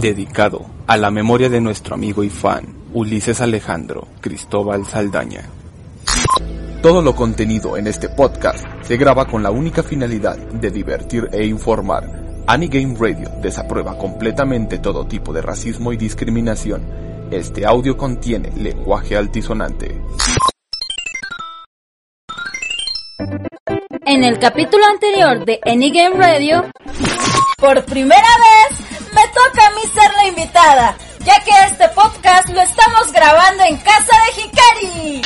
dedicado a la memoria de nuestro amigo y fan Ulises Alejandro Cristóbal Saldaña. Todo lo contenido en este podcast se graba con la única finalidad de divertir e informar. Anigame Radio desaprueba completamente todo tipo de racismo y discriminación. Este audio contiene lenguaje altisonante. En el capítulo anterior de Anigame Radio, por primera vez toca a mí ser la invitada, ya que este podcast lo estamos grabando en casa de Hikari.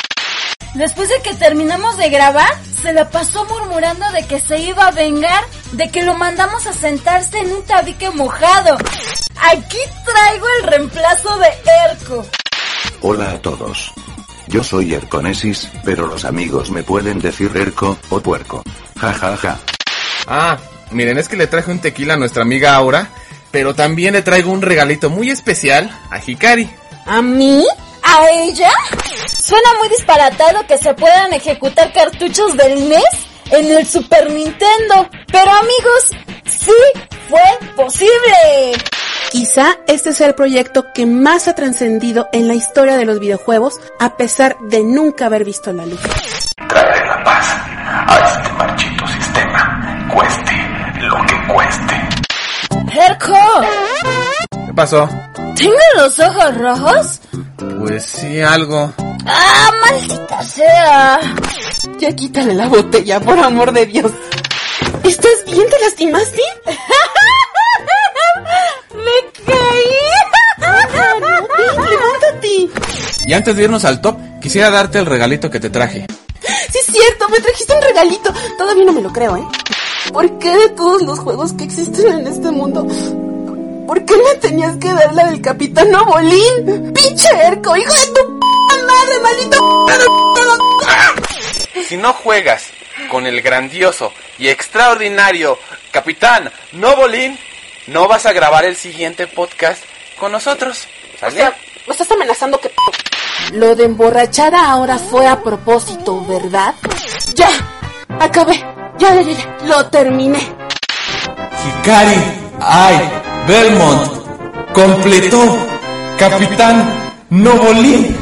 Después de que terminamos de grabar, se la pasó murmurando de que se iba a vengar, de que lo mandamos a sentarse en un tabique mojado. Aquí traigo el reemplazo de Erko. Hola a todos. Yo soy Erconesis, pero los amigos me pueden decir Erco o puerco. Ja ja ja. Ah, miren, es que le traje un tequila a nuestra amiga Aura, pero también le traigo un regalito muy especial a Hikari. ¿A mí? ¿A ella? Suena muy disparatado que se puedan ejecutar cartuchos del NES en el Super Nintendo. Pero amigos, sí fue posible. Quizá este sea el proyecto que más ha trascendido en la historia de los videojuegos a pesar de nunca haber visto la luz. Traeré la paz a este marchito sistema, cueste. Herco, ¿Qué pasó? ¿tengo los ojos rojos? Pues sí, algo. ¡Ah, maldita sea! Ya quítale la botella, por amor de Dios. ¿Estás bien? ¿Te lastimaste? ¡Me caí! Levántate. Y antes de irnos al top, quisiera darte el regalito que te traje. Sí es cierto, me trajiste un regalito. Todavía no me lo creo, ¿eh? ¿Por qué de todos los juegos que existen en este mundo? ¿Por qué me tenías que dar la del Capitán Bolín? ¡Pinche Erco! ¡Hijo de tu p madre, maldito p Si no juegas con el grandioso y extraordinario Capitán Novolín, no vas a grabar el siguiente podcast con nosotros. O ¿Sale? sea, me estás amenazando que... Lo de emborrachada ahora fue a propósito, ¿verdad? Ya, acabé. Ya, ya, ya. Lo terminé. Hikari, ay, Belmont, completó Capitán Novolín.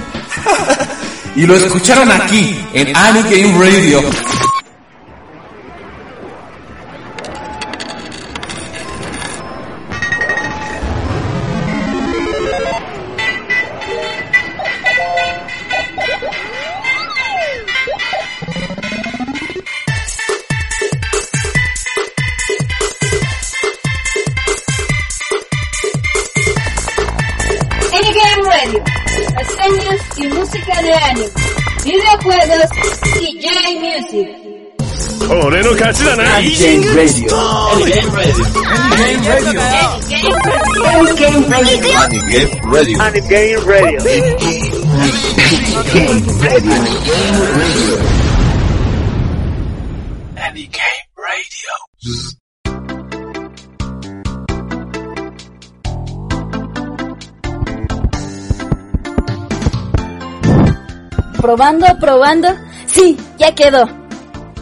y lo escucharon aquí en Anigame Radio. Probando, probando. Sí, ya quedó.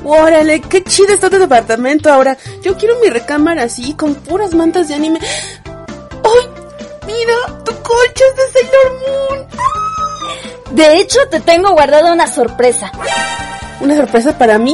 Órale, qué chido está tu departamento ahora. Yo quiero mi recámara así, con puras mantas de anime. De hecho, te tengo guardada una sorpresa. Una sorpresa para mí.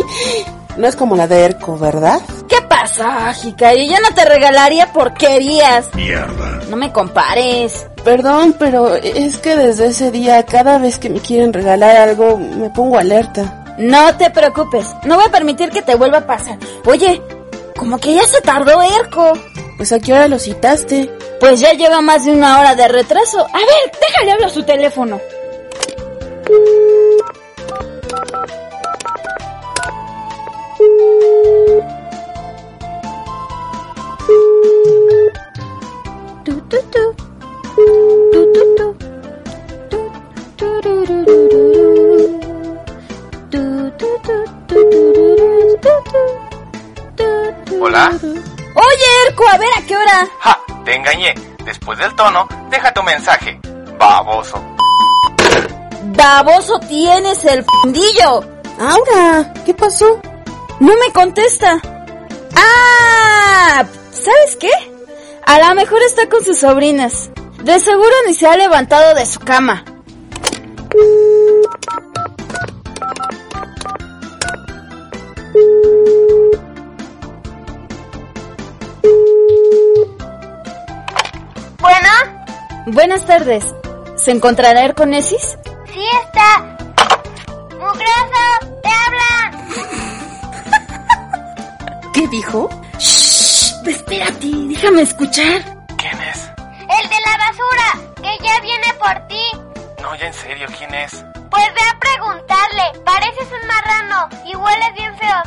No es como la de Erko, ¿verdad? ¿Qué pasa, Hikari? Ya no te regalaría porquerías. Mierda. No me compares. Perdón, pero es que desde ese día, cada vez que me quieren regalar algo, me pongo alerta. No te preocupes. No voy a permitir que te vuelva a pasar. Oye, como que ya se tardó Erco. Pues a qué hora lo citaste. Pues ya lleva más de una hora de retraso. A ver, déjale hablar a su teléfono. Hola. Oye, Erco, a ver a qué hora. ¡Ja! Te engañé. Después del tono, deja tu mensaje. Baboso. Baboso tienes el fundillo. Aura, ¿qué pasó? No me contesta. Ah, ¿sabes qué? A lo mejor está con sus sobrinas. De seguro ni se ha levantado de su cama. Bueno, Buenas tardes. ¿Se encontrará Erconesis? Sí está. Mugroso, te hablan. ¿Qué dijo? Shh, espérate, déjame escuchar. ¿Quién es? El de la basura, que ya viene por ti. No, ya en serio, ¿quién es? Pues ve a preguntarle. Pareces un marrano y hueles bien feo.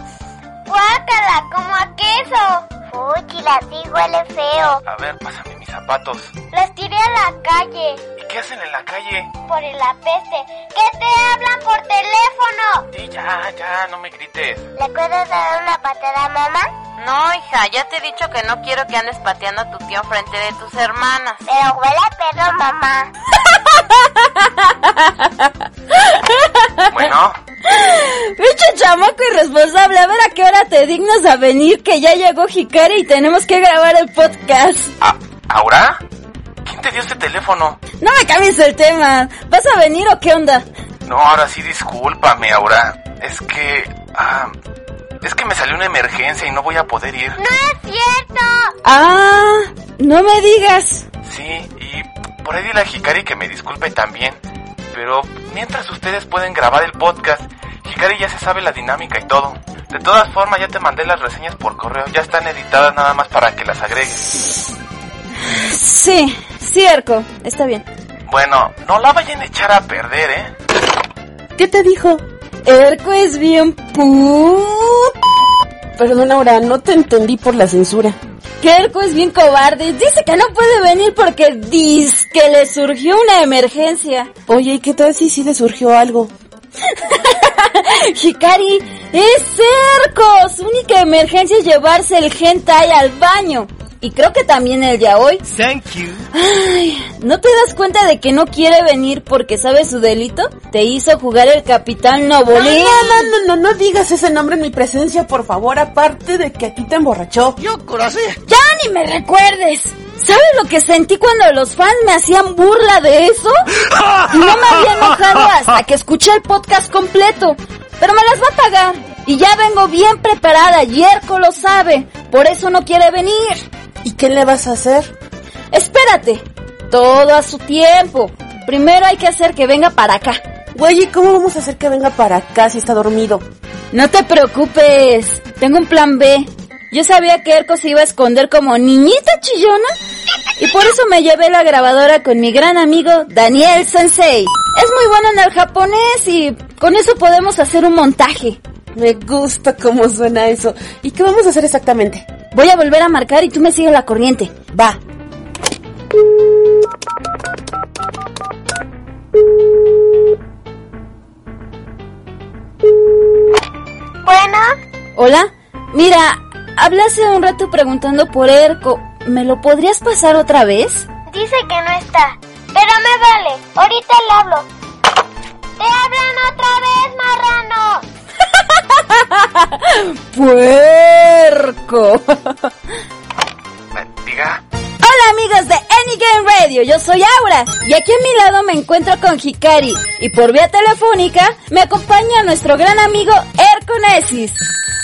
Guácala, como a queso. Uy, la sí huele feo. A ver, pásame mis zapatos. Las tiré a la calle ¿Y qué hacen en la calle? por el apeste. ¿Qué te hablan por teléfono? Sí, ya, ya, no me grites. ¿Le puedes dar una patada a mamá? No, hija, ya te he dicho que no quiero que andes pateando a tu tío enfrente de tus hermanas. Pero huele a perro, mamá. Bueno, Pinche chamaco irresponsable, a ver a qué hora te dignas a venir, que ya llegó Hikari y tenemos que grabar el podcast. ¿a- ¿Aura? ¿Quién te dio este teléfono? No me cambies el tema. ¿Vas a venir o qué onda? No, ahora sí, discúlpame, Aura. Es que... ah, es que me salió una emergencia y no voy a poder ir. ¡No es cierto! Ah, no me digas. Sí, y por ahí dile a Hikari que me disculpe también. Pero mientras ustedes pueden grabar el podcast, Hikari ya se sabe la dinámica y todo. De todas formas, ya te mandé las reseñas por correo. Ya están editadas nada más para que las agregues. Sí, sí, Erco, está bien. Bueno, no la vayan a echar a perder, ¿eh? ¿Qué te dijo? Erco es bien pu... Perdón, Aura, no te entendí por la censura. Que Erco es bien cobarde. Dice que no puede venir porque dice que le surgió una emergencia. Oye, ¿y qué tal si sí le surgió algo? Hikari, es Erco. Su única emergencia es llevarse el hentai al baño. Y creo que también el ya hoy. Thank you. Ay, ¿no te das cuenta de que no quiere venir porque sabe su delito? Te hizo jugar el capitán Novolín. No, no, no, no, no digas ese nombre en mi presencia, por favor, aparte de que aquí te emborrachó. ¡Ya ni me recuerdes! ¿Sabes lo que sentí cuando los fans me hacían burla de eso? Y no me había enojado hasta que escuché el podcast completo. Pero me las va a pagar. Y ya vengo bien preparada, y Erco lo sabe. Por eso no quiere venir. ¿Y qué le vas a hacer? Espérate. Todo a su tiempo. Primero hay que hacer que venga para acá. Güey, ¿y cómo vamos a hacer que venga para acá si está dormido? No te preocupes. Tengo un plan B. Yo sabía que Erko se iba a esconder como niñita chillona. Y por eso me llevé la grabadora con mi gran amigo Daniel Sensei. Es muy bueno en el japonés y con eso podemos hacer un montaje. Me gusta cómo suena eso. ¿Y qué vamos a hacer exactamente? Voy a volver a marcar y tú me sigues la corriente. Va. Bueno, Hola. Mira, hablé hace un rato preguntando por Erko. ¿Me lo podrías pasar otra vez? dice que no está. Pero me vale, ahorita le hablo. ¡Te hablan otra vez, marrano! ¡Puerco! Diga. Hola amigos de Any Game Radio, yo soy Aura y aquí a mi lado me encuentro con Hikari y por vía telefónica me acompaña nuestro gran amigo Erko Nesis.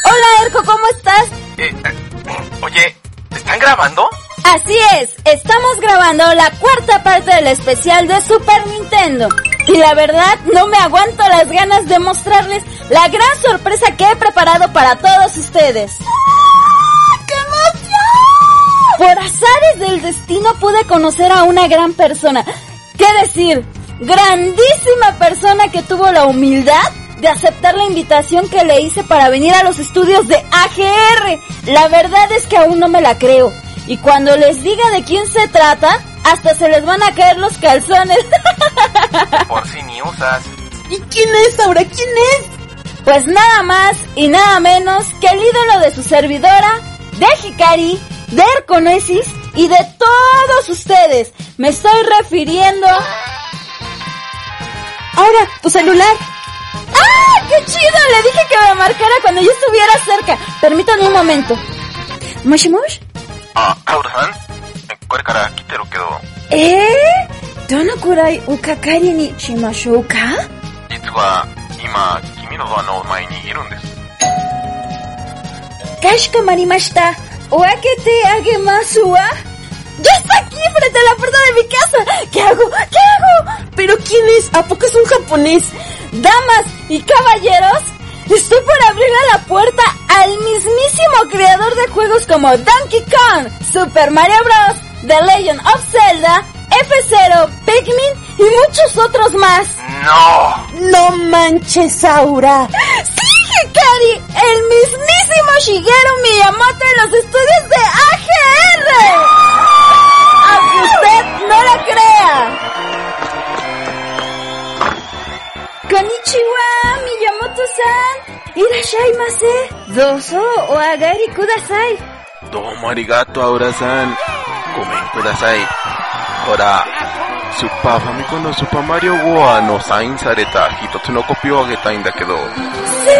Hola Erko, ¿cómo estás? Eh, eh, oye, ¿están grabando? Así es, estamos grabando la cuarta parte del especial de Super Nintendo. Y la verdad, no me aguanto las ganas de mostrarles la gran sorpresa que he preparado para todos ustedes. ¡Qué emoción! Por azares del destino pude conocer a una gran persona. ¿Qué decir? Grandísima persona que tuvo la humildad de aceptar la invitación que le hice para venir a los estudios de AGR. La verdad es que aún no me la creo. Y cuando les diga de quién se trata, hasta se les van a caer los calzones. Por si ni usas. ¿Y quién es Aura? ¿Quién es? Pues nada más y nada menos que el ídolo de su servidora, de Hikari, de Erconesis y de todos ustedes. Me estoy refiriendo... Aura, tu celular. ¡Ah! ¡Qué chido! Le dije que me marcara cuando yo estuviera cerca. Permítame un momento. ¿Moshi Mosh? Ah, Aura-san, これから来てるけど、えー、どのくらいおかかりにしましょうか実は今、君のドアの前にいるんです。かしこまりました。お開けてあげますわ。¡Ya está aquí frente a la puerta de mi casa! ¿Qué hago? ¿Qué hago? ¿Pero quién es? ¿A poco es un japonés? Damas y caballeros, estoy por abrirle la puerta al mismísimo creador de juegos como Donkey Kong, Super Mario Bros., The Legend of Zelda, F0, Pikmin y muchos otros más. ¡No! ¡No manches, Aura! ¡Sí, Hikari! ¡El mismísimo Shigeru Miyamoto en los estudios de AGR! Aunque usted no la crea. Konnichiwa, Miyamoto-san. ¡Irashaimase! Doso o agari kudasai. Domo arigato, Aura-san. ください。ほら、スーパーファミコンのスーパーマリオウォアのサインされた一つのコピーをあげたいんだけど。すごい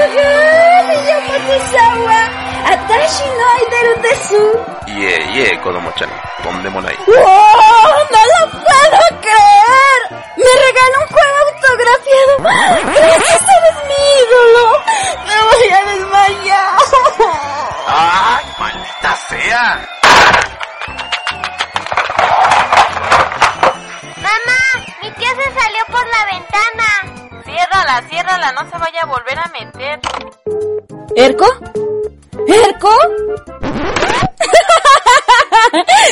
山手さんは、あたしのアイドルです。いえいえ、子供ちゃん、とんでもない。うおーなら、no Yeah. Mi tía se salió por la ventana. Ciérrala, ciérrala, no se vaya a volver a meter. ¿Erco? ¿Erco?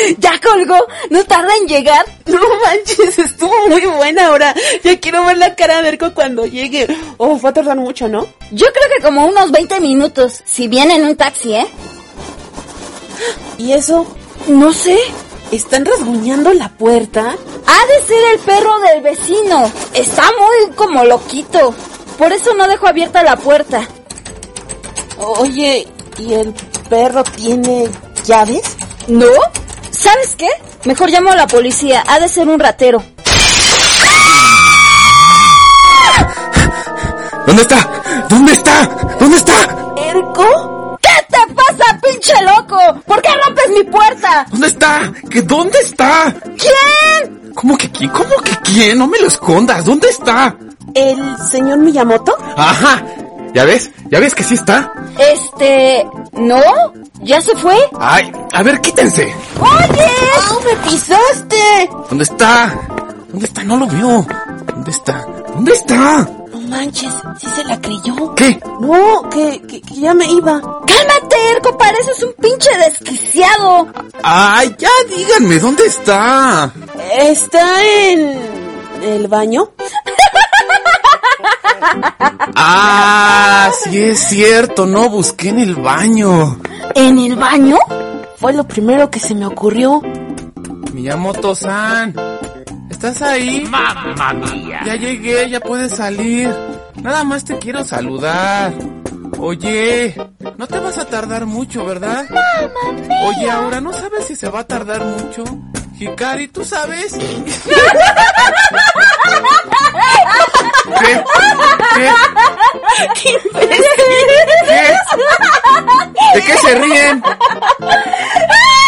¡Ya colgó! ¿No tarda en llegar? No manches, estuvo muy buena ahora. Ya quiero ver la cara de Erco cuando llegue. Oh, va a tardar mucho, ¿no? Yo creo que como unos 20 minutos, si viene en un taxi, ¿eh? ¿Y eso? No sé. ¿Están rasguñando la puerta? Ha de ser el perro del vecino. Está muy como loquito. Por eso no dejo abierta la puerta. Oye, ¿y el perro tiene llaves? ¿No? ¿Sabes qué? Mejor llamo a la policía. Ha de ser un ratero. ¿Dónde está? ¿Dónde está? ¿Dónde está? ¿Erco? ¿Qué te pasa, pinche loco? ¿Por qué rompes mi puerta? ¿Dónde está? ¿Qué dónde está? ¿Quién? ¿Cómo que quién? ¿Cómo que quién? No me lo escondas. ¿Dónde está? ¿El señor Miyamoto? Ajá. ¿Ya ves? ¿Ya ves que sí está? Este... ¿No? ¿Ya se fue? Ay, a ver, quítense. ¡Oye! ¡Oh, me pisaste! ¿Dónde está? ¿Dónde está? No lo veo. ¿Dónde está? ¿Dónde está? No manches, ¿sí se la creyó? ¿Qué? No, que, que, que ya me iba. ¡Cálmate, Erco! Pareces un pinche desquiciado. Ay, ya díganme, ¿dónde está? ¿Está en el baño? Ah, sí es cierto, no busqué en el baño. ¿En el baño? Fue lo primero que se me ocurrió. Miyamoto-san, ¿estás ahí? Mamma mía. Ya llegué, ya puedes salir. Nada más te quiero saludar. Oye, no te vas a tardar mucho, ¿verdad? Oye, ahora ¿no sabes si se va a tardar mucho? Hikari, ¿tú sabes? ¿Qué? ¿Qué? ¿Qué? ¿De qué se ríen?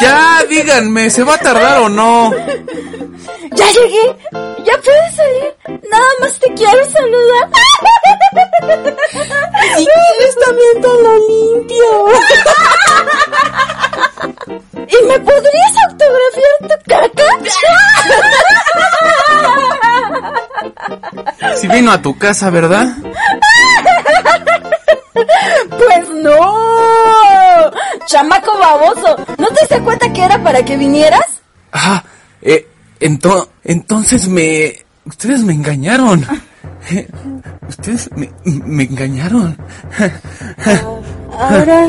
Ya, díganme, ¿se va a tardar o no? ¡Ya llegué! ¡Ya puedes salir! Nada más te quiero saludar. Si quieres también te lo limpio. ¿Y me podrías autografiar tu caca? Si vino a tu casa, ¿verdad? ¡Pues no! ¡Chamaco baboso! ¿No te diste cuenta que era para que vinieras? Ah, eh, ento- entonces me... Ustedes me engañaron. Ustedes me, me engañaron. Ahora,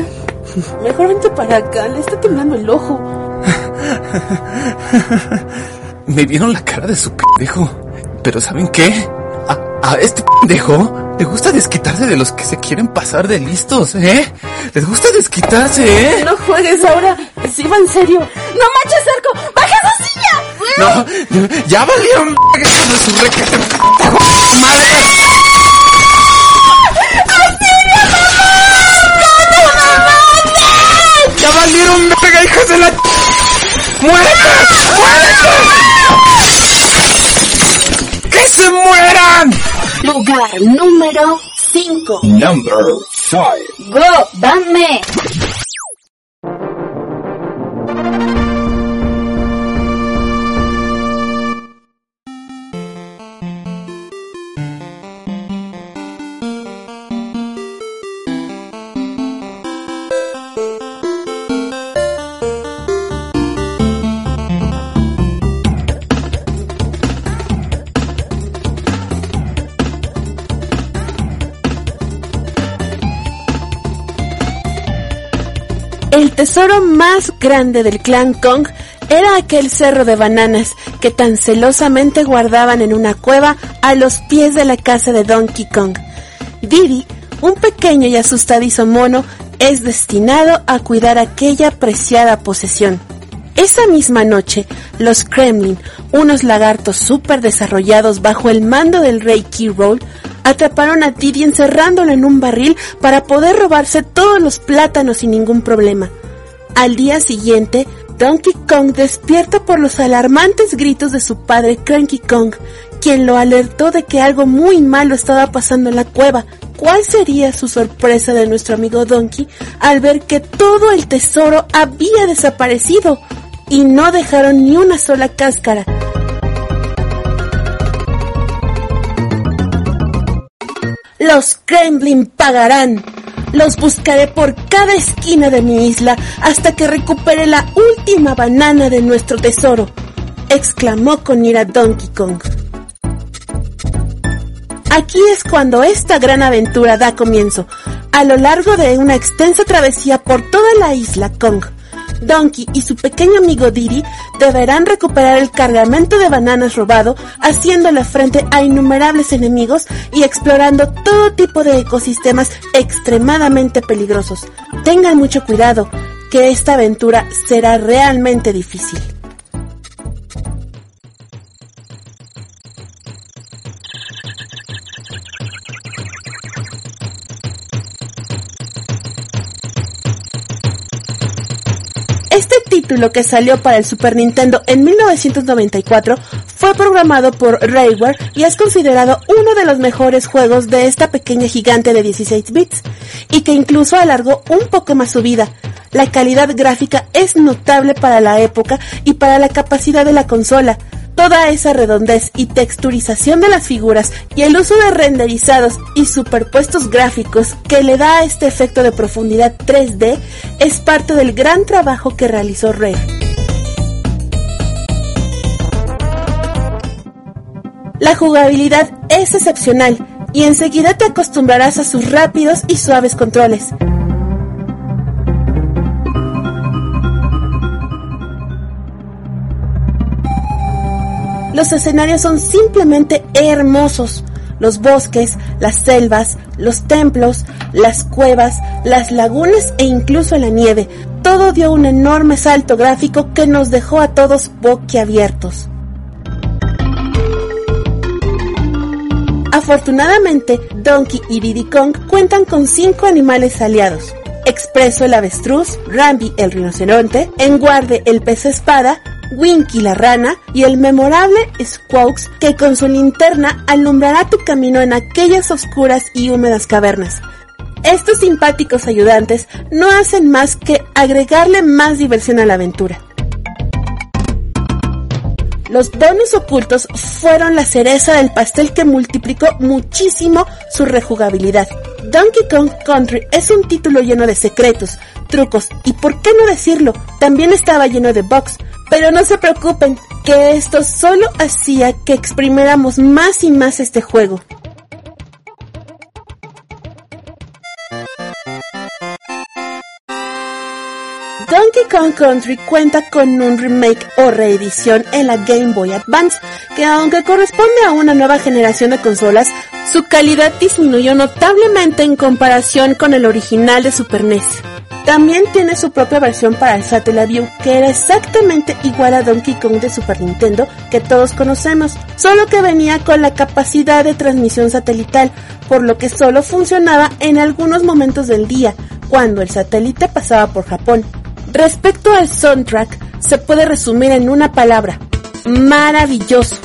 mejor vente para acá, le está temblando el ojo. Me vieron la cara de su pendejo. Pero ¿saben qué? A, a este pendejo le gusta desquitarse de los que se quieren pasar de listos, ¿eh? Les gusta desquitarse, ¿eh? No juegues ahora, sí va en serio. ¡No manches, Cerco! ¡Baja esa silla! No, ya valieron de su requete madre. Ya valieron hijos de la... ¡Muérete! ¡Muérete! ¡Que se mueran! Lugar número 5. Number 5. Go, dame. El tesoro más grande del clan Kong era aquel cerro de bananas que tan celosamente guardaban en una cueva a los pies de la casa de Donkey Kong. Diddy, un pequeño y asustadizo mono, es destinado a cuidar aquella preciada posesión. Esa misma noche, los Kremlin, unos lagartos súper desarrollados bajo el mando del rey Roll, atraparon a Diddy encerrándolo en un barril para poder robarse todos los plátanos sin ningún problema. Al día siguiente, Donkey Kong despierta por los alarmantes gritos de su padre Cranky Kong, quien lo alertó de que algo muy malo estaba pasando en la cueva. ¿Cuál sería su sorpresa de nuestro amigo Donkey al ver que todo el tesoro había desaparecido y no dejaron ni una sola cáscara? Los Kremlin pagarán. Los buscaré por cada esquina de mi isla hasta que recupere la última banana de nuestro tesoro, exclamó con ira Donkey Kong. Aquí es cuando esta gran aventura da comienzo, a lo largo de una extensa travesía por toda la isla Kong. Donkey y su pequeño amigo Diddy deberán recuperar el cargamento de bananas robado, haciéndole frente a innumerables enemigos y explorando todo tipo de ecosistemas extremadamente peligrosos. Tengan mucho cuidado, que esta aventura será realmente difícil. Título que salió para el Super Nintendo en 1994 fue programado por Rayware y es considerado uno de los mejores juegos de esta pequeña gigante de 16 bits y que incluso alargó un poco más su vida. La calidad gráfica es notable para la época y para la capacidad de la consola. Toda esa redondez y texturización de las figuras y el uso de renderizados y superpuestos gráficos que le da a este efecto de profundidad 3D es parte del gran trabajo que realizó Rare. La jugabilidad es excepcional y enseguida te acostumbrarás a sus rápidos y suaves controles. Los escenarios son simplemente hermosos. Los bosques, las selvas, los templos, las cuevas, las lagunas e incluso la nieve. Todo dio un enorme salto gráfico que nos dejó a todos boquiabiertos. Afortunadamente, Donkey y Diddy Kong cuentan con cinco animales aliados. Expreso el avestruz, Rambi el rinoceronte, Enguarde el pez espada, Winky la rana y el memorable Squawks que con su linterna alumbrará tu camino en aquellas oscuras y húmedas cavernas. Estos simpáticos ayudantes no hacen más que agregarle más diversión a la aventura. Los dones ocultos fueron la cereza del pastel que multiplicó muchísimo su rejugabilidad. Donkey Kong Country es un título lleno de secretos, trucos y, por qué no decirlo, también estaba lleno de bugs, pero no se preocupen, que esto solo hacía que exprimiéramos más y más este juego. Donkey Kong Country cuenta con un remake o reedición en la Game Boy Advance, que aunque corresponde a una nueva generación de consolas, su calidad disminuyó notablemente en comparación con el original de Super NES. También tiene su propia versión para el Satellaview, que era exactamente igual a Donkey Kong de Super Nintendo que todos conocemos, solo que venía con la capacidad de transmisión satelital, por lo que solo funcionaba en algunos momentos del día, cuando el satélite pasaba por Japón. Respecto al soundtrack, se puede resumir en una palabra, maravilloso.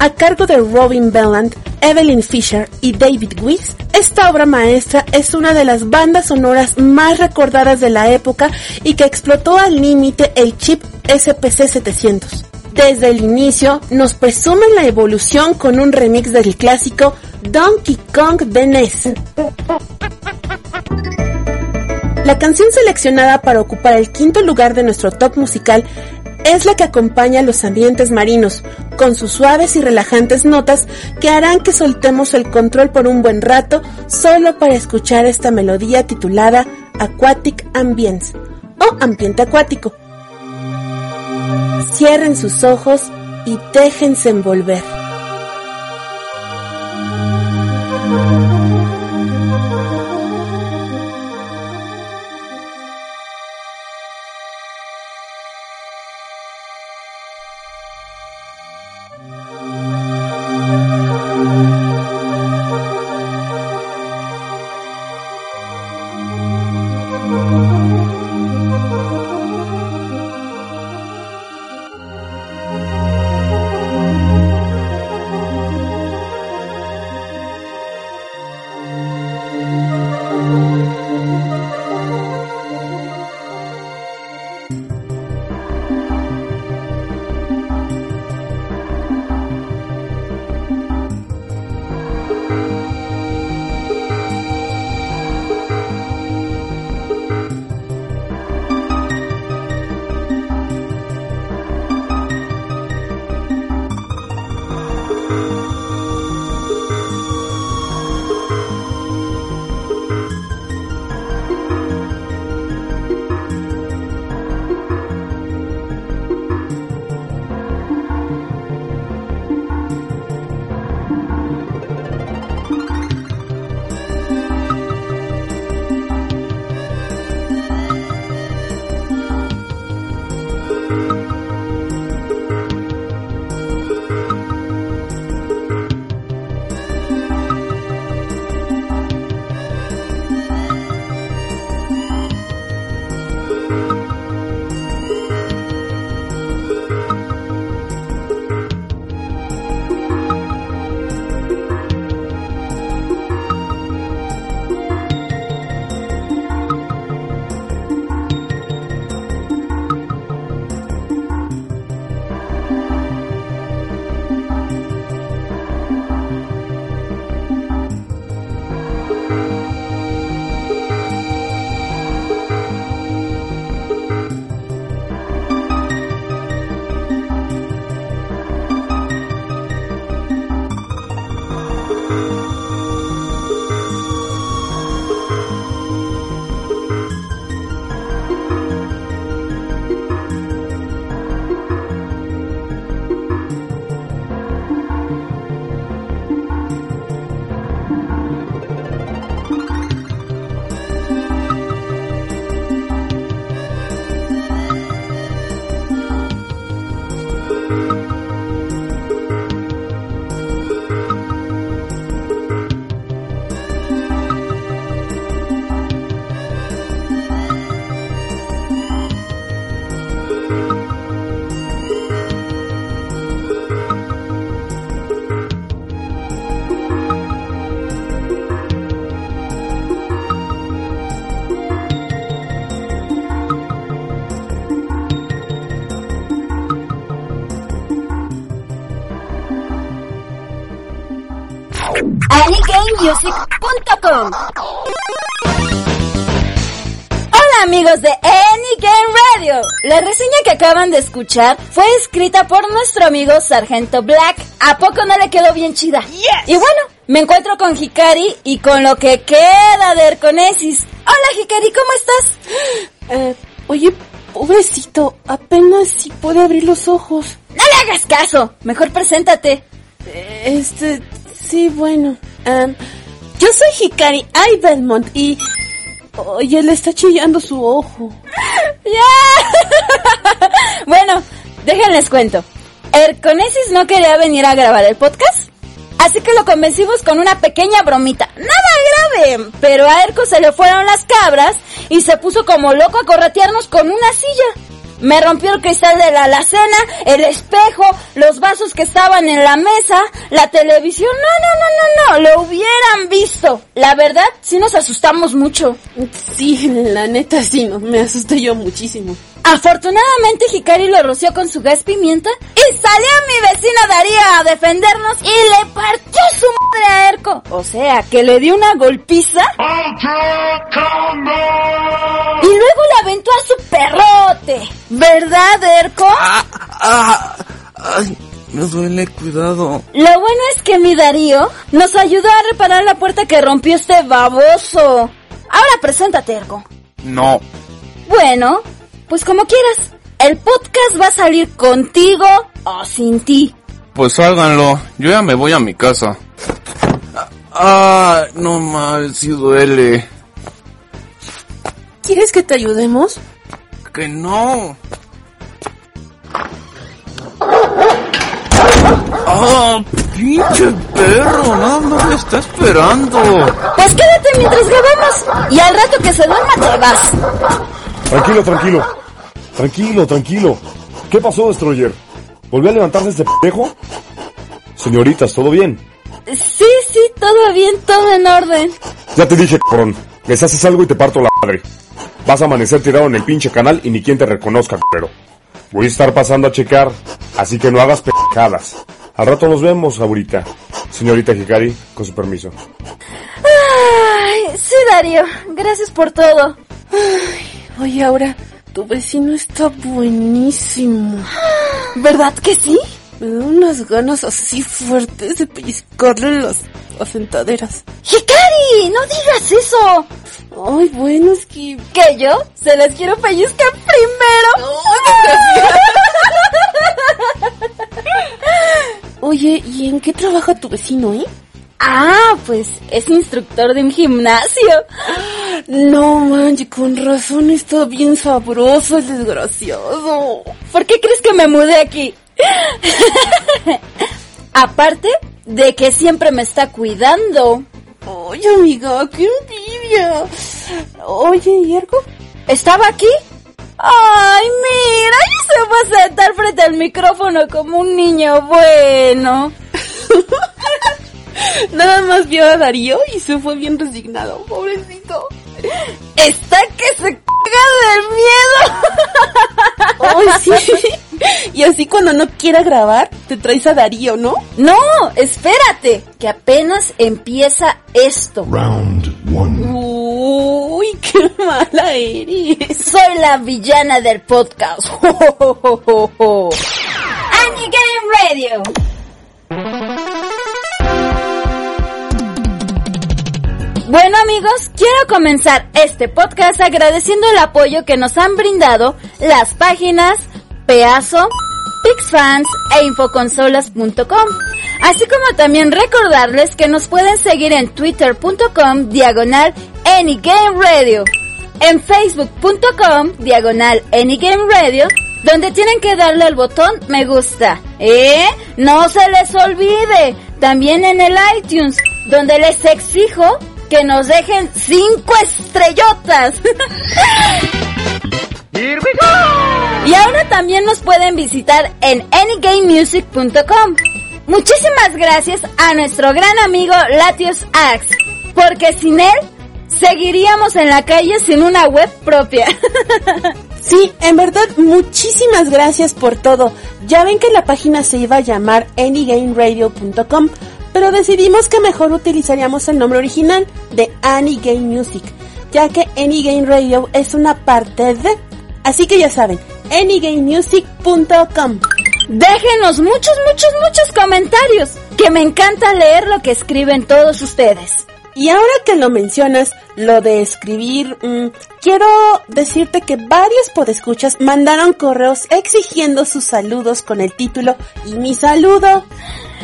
A cargo de Robin Belland, Evelyn Fisher y David Weiss, esta obra maestra es una de las bandas sonoras más recordadas de la época y que explotó al límite el chip SPC 700. Desde el inicio nos presumen la evolución con un remix del clásico Donkey Kong de NES. La canción seleccionada para ocupar el quinto lugar de nuestro top musical es la que acompaña los ambientes marinos, con sus suaves y relajantes notas que harán que soltemos el control por un buen rato solo para escuchar esta melodía titulada Aquatic Ambience o ambiente acuático. Cierren sus ojos y déjense envolver. Hola amigos de Any Game Radio. La reseña que acaban de escuchar fue escrita por nuestro amigo Sargento Black. ¿A poco no le quedó bien chida? Y bueno, me encuentro con Hikari y con lo que queda de Erconesis. Hola Hikari, ¿cómo estás? Eh, oye, pobrecito, apenas si puede abrir los ojos. No le hagas caso, mejor preséntate. Eh, Este, sí, bueno. em, yo soy Hikari I. Belmont y... Oye, le está chillando su ojo. ¡Ya! bueno, déjenles cuento. Erconesis no quería venir a grabar el podcast. Así que lo convencimos con una pequeña bromita. Nada grave, pero a Erko se le fueron las cabras y se puso como loco a corretearnos con una silla. Me rompió el cristal de la alacena, el espejo, los vasos que estaban en la mesa, la televisión. No, no, no, no, no, lo hubieran visto. La verdad, sí nos asustamos mucho. Sí, la neta sí, no, me asusté yo muchísimo. Afortunadamente Hikari lo roció con su gas pimienta y salió mi vecina Daría a defendernos y le partió su madre a Erko. O sea, que le dio una golpiza. Y luego le aventó a su perrote. ¿Verdad, Erko? Ah, ah, ay, me duele, cuidado. Lo bueno es que mi Darío nos ayudó a reparar la puerta que rompió este baboso. Ahora preséntate, Erko. No. Bueno, pues como quieras. El podcast va a salir contigo o sin ti. Pues háganlo, yo ya me voy a mi casa. Ah, no mal, sí duele. ¿Quieres que te ayudemos? Que no. Ah, pinche perro, nada más me está esperando. Pues quédate mientras grabamos y al rato que se duerma te vas. Tranquilo, tranquilo. Tranquilo, tranquilo. ¿Qué pasó, Destroyer? ¿Volvió a levantarse este pendejo? Señoritas, ¿todo bien? Sí, sí, todo bien, todo en orden. Ya te dije, cabrón. Les haces algo y te parto la madre. Vas a amanecer tirado en el pinche canal y ni quien te reconozca, pero Voy a estar pasando a checar, así que no hagas pecadas. Al rato nos vemos, ahorita. Señorita Hikari, con su permiso. Ay, sí, Darío. Gracias por todo. Ay, oye, ahora, tu vecino está buenísimo. ¿Verdad que sí? Me da unas ganas así fuertes de pellizcarle las asentaderas. ¡Hikari! ¡No digas eso! Ay, bueno, es que... ¿Que yo? Se las quiero pellizcar primero. Oye, ¿y en qué trabaja tu vecino, eh? Ah, pues es instructor de un gimnasio. No manches, con razón está bien sabroso el desgraciado. ¿Por qué crees que me mudé aquí? Aparte de que siempre me está cuidando. Oye, amiga, qué envidia. Oye, ¿y? ¿Estaba aquí? Ay, mira, y se va a sentar frente al micrófono como un niño bueno. Nada más vio a Darío y se fue bien resignado, pobrecito. Está que se caga del miedo. Sí. Y así cuando no quiera grabar, te traes a Darío, ¿no? No, espérate, que apenas empieza esto. Round one. Uy, qué mala eres. Soy la villana del podcast. Annie Game Radio. Bueno amigos, quiero comenzar este podcast agradeciendo el apoyo que nos han brindado las páginas Peazo, Pixfans e Infoconsolas.com. Así como también recordarles que nos pueden seguir en twitter.com diagonal Anygame Radio, en facebook.com diagonal Anygame Radio, donde tienen que darle al botón me gusta. ¿Eh? No se les olvide, también en el iTunes, donde les exijo que nos dejen cinco estrellotas. Y ahora también nos pueden visitar en anygamemusic.com. Muchísimas gracias a nuestro gran amigo Latios Axe, porque sin él seguiríamos en la calle sin una web propia. Sí, en verdad, muchísimas gracias por todo. Ya ven que la página se iba a llamar anygameradio.com, pero decidimos que mejor utilizaríamos el nombre original de Anygame Music, ya que Anygame Radio es una parte de... Así que ya saben, anygamemusic.com. Déjenos muchos, muchos, muchos comentarios, que me encanta leer lo que escriben todos ustedes. Y ahora que lo mencionas, lo de escribir, mmm, quiero decirte que varios podescuchas mandaron correos exigiendo sus saludos con el título y mi saludo.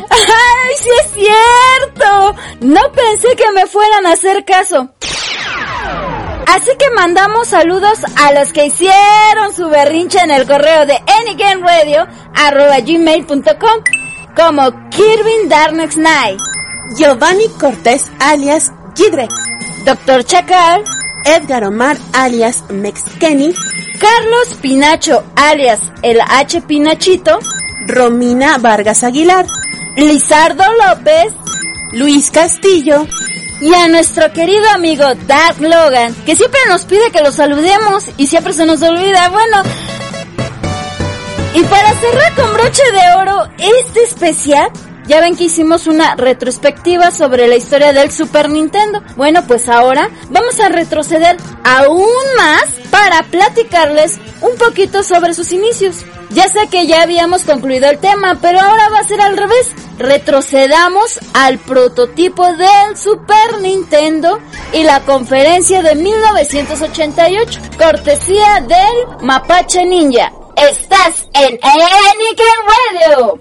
¡Ay, sí es cierto! No pensé que me fueran a hacer caso. Así que mandamos saludos a los que hicieron su berrinche en el correo de anygameradio.gmail.com como Kirvin Darnex Knight, Giovanni Cortés alias Gidrex, Dr. Chacal, Edgar Omar alias Mex Kenny, Carlos Pinacho alias el H Pinachito, Romina Vargas Aguilar, Lizardo López, Luis Castillo, y a nuestro querido amigo Dark Logan, que siempre nos pide que lo saludemos y siempre se nos olvida. Bueno, y para cerrar con broche de oro este especial, ya ven que hicimos una retrospectiva sobre la historia del Super Nintendo. Bueno, pues ahora vamos a retroceder aún más para platicarles un poquito sobre sus inicios. Ya sé que ya habíamos concluido el tema, pero ahora va a ser al revés. Retrocedamos al prototipo del Super Nintendo y la conferencia de 1988, cortesía del Mapache Ninja. Estás en Eniken Radio.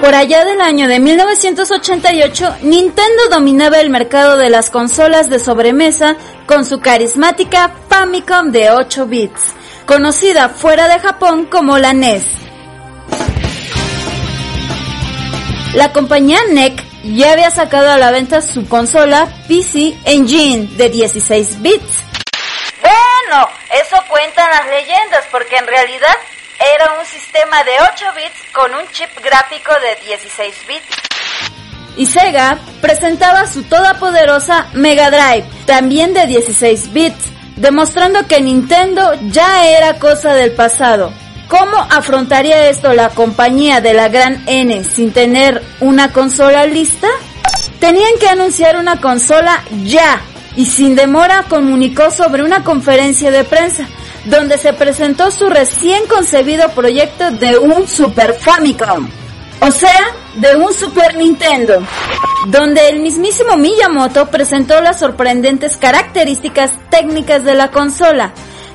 Por allá del año de 1988, Nintendo dominaba el mercado de las consolas de sobremesa con su carismática Famicom de 8 bits, conocida fuera de Japón como la NES. La compañía NEC ya había sacado a la venta su consola PC Engine de 16 bits. Bueno, eso cuentan las leyendas, porque en realidad era un sistema de 8 bits con un chip gráfico de 16 bits. Y Sega presentaba su todopoderosa Mega Drive, también de 16 bits, demostrando que Nintendo ya era cosa del pasado. ¿Cómo afrontaría esto la compañía de la gran N sin tener una consola lista? Tenían que anunciar una consola ya, y sin demora comunicó sobre una conferencia de prensa donde se presentó su recién concebido proyecto de un Super Famicom, o sea, de un Super Nintendo, donde el mismísimo Miyamoto presentó las sorprendentes características técnicas de la consola,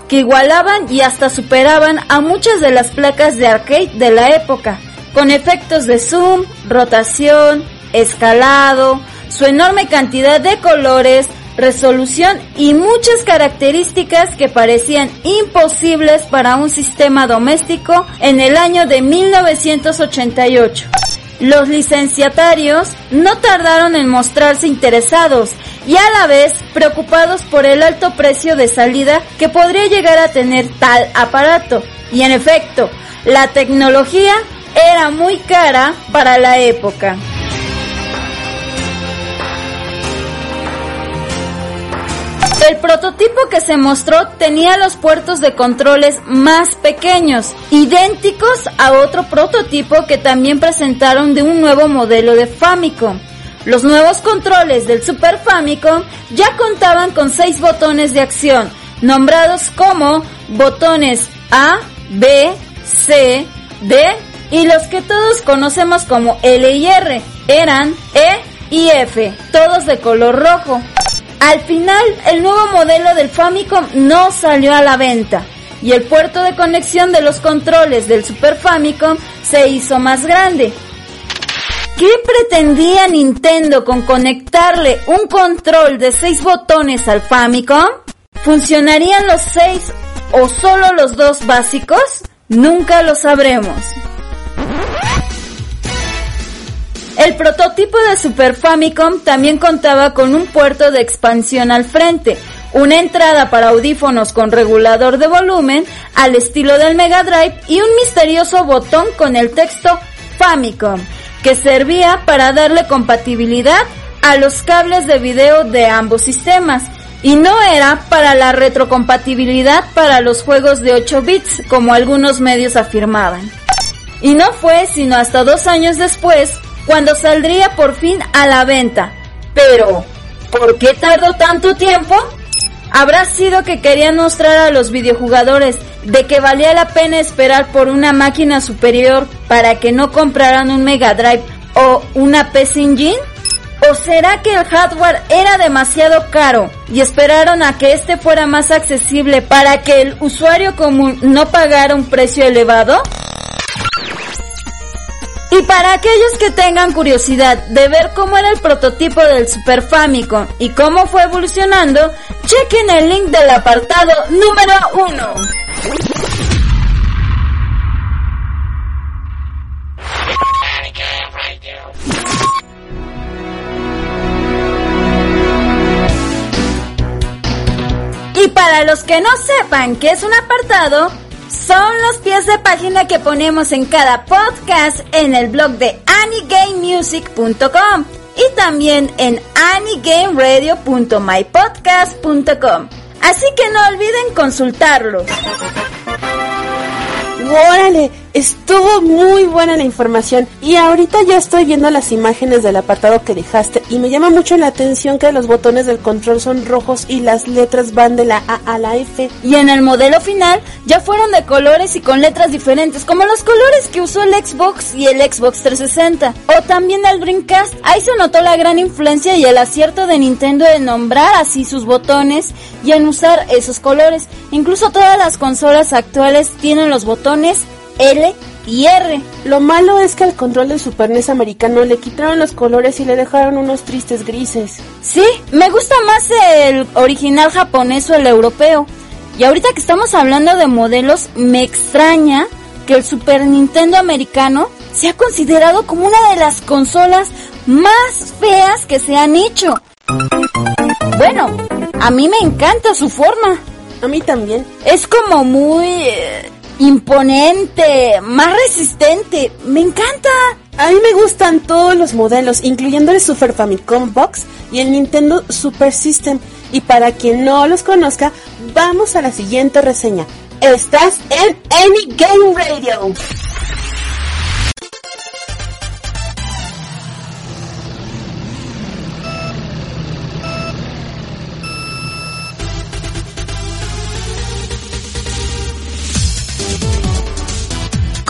que igualaban y hasta superaban a muchas de las placas de arcade de la época, con efectos de zoom, rotación, escalado, su enorme cantidad de colores, resolución y muchas características que parecían imposibles para un sistema doméstico en el año de 1988. Los licenciatarios no tardaron en mostrarse interesados y a la vez preocupados por el alto precio de salida que podría llegar a tener tal aparato. Y en efecto, la tecnología era muy cara para la época. El prototipo que se mostró tenía los puertos de controles más pequeños, idénticos a otro prototipo que también presentaron de un nuevo modelo de Famicom. Los nuevos controles del Super Famicom ya contaban con seis botones de acción, nombrados como botones A, B, C, D y los que todos conocemos como L y R eran E y F, todos de color rojo. Al final, el nuevo modelo del Famicom no salió a la venta y el puerto de conexión de los controles del Super Famicom se hizo más grande. ¿Qué pretendía Nintendo con conectarle un control de 6 botones al Famicom? ¿Funcionarían los 6 o solo los dos básicos? Nunca lo sabremos. El prototipo de Super Famicom también contaba con un puerto de expansión al frente, una entrada para audífonos con regulador de volumen al estilo del Mega Drive y un misterioso botón con el texto Famicom, que servía para darle compatibilidad a los cables de video de ambos sistemas y no era para la retrocompatibilidad para los juegos de 8 bits como algunos medios afirmaban. Y no fue sino hasta dos años después cuando saldría por fin a la venta. Pero, ¿por qué tardó tanto tiempo? ¿Habrá sido que querían mostrar a los videojugadores de que valía la pena esperar por una máquina superior para que no compraran un Mega Drive o una PC Engine? ¿O será que el hardware era demasiado caro y esperaron a que este fuera más accesible para que el usuario común no pagara un precio elevado? Y para aquellos que tengan curiosidad de ver cómo era el prototipo del Super Famicom y cómo fue evolucionando, chequen el link del apartado número 1. Y para los que no sepan qué es un apartado, son los pies de página que ponemos en cada podcast en el blog de anigamemusic.com y también en anigameradio.mypodcast.com. Así que no olviden consultarlos. ¡Órale! Estuvo muy buena la información y ahorita ya estoy viendo las imágenes del apartado que dejaste y me llama mucho la atención que los botones del control son rojos y las letras van de la A a la F. Y en el modelo final ya fueron de colores y con letras diferentes, como los colores que usó el Xbox y el Xbox 360, o también el Dreamcast. Ahí se notó la gran influencia y el acierto de Nintendo en nombrar así sus botones y en usar esos colores. Incluso todas las consolas actuales tienen los botones L y R. Lo malo es que al control del Super NES americano le quitaron los colores y le dejaron unos tristes grises. Sí, me gusta más el original japonés o el europeo. Y ahorita que estamos hablando de modelos, me extraña que el Super Nintendo americano sea considerado como una de las consolas más feas que se han hecho. Bueno, a mí me encanta su forma. A mí también. Es como muy... eh, imponente, más resistente. Me encanta. A mí me gustan todos los modelos, incluyendo el Super Famicom Box y el Nintendo Super System. Y para quien no los conozca, vamos a la siguiente reseña. Estás en Any Game Radio.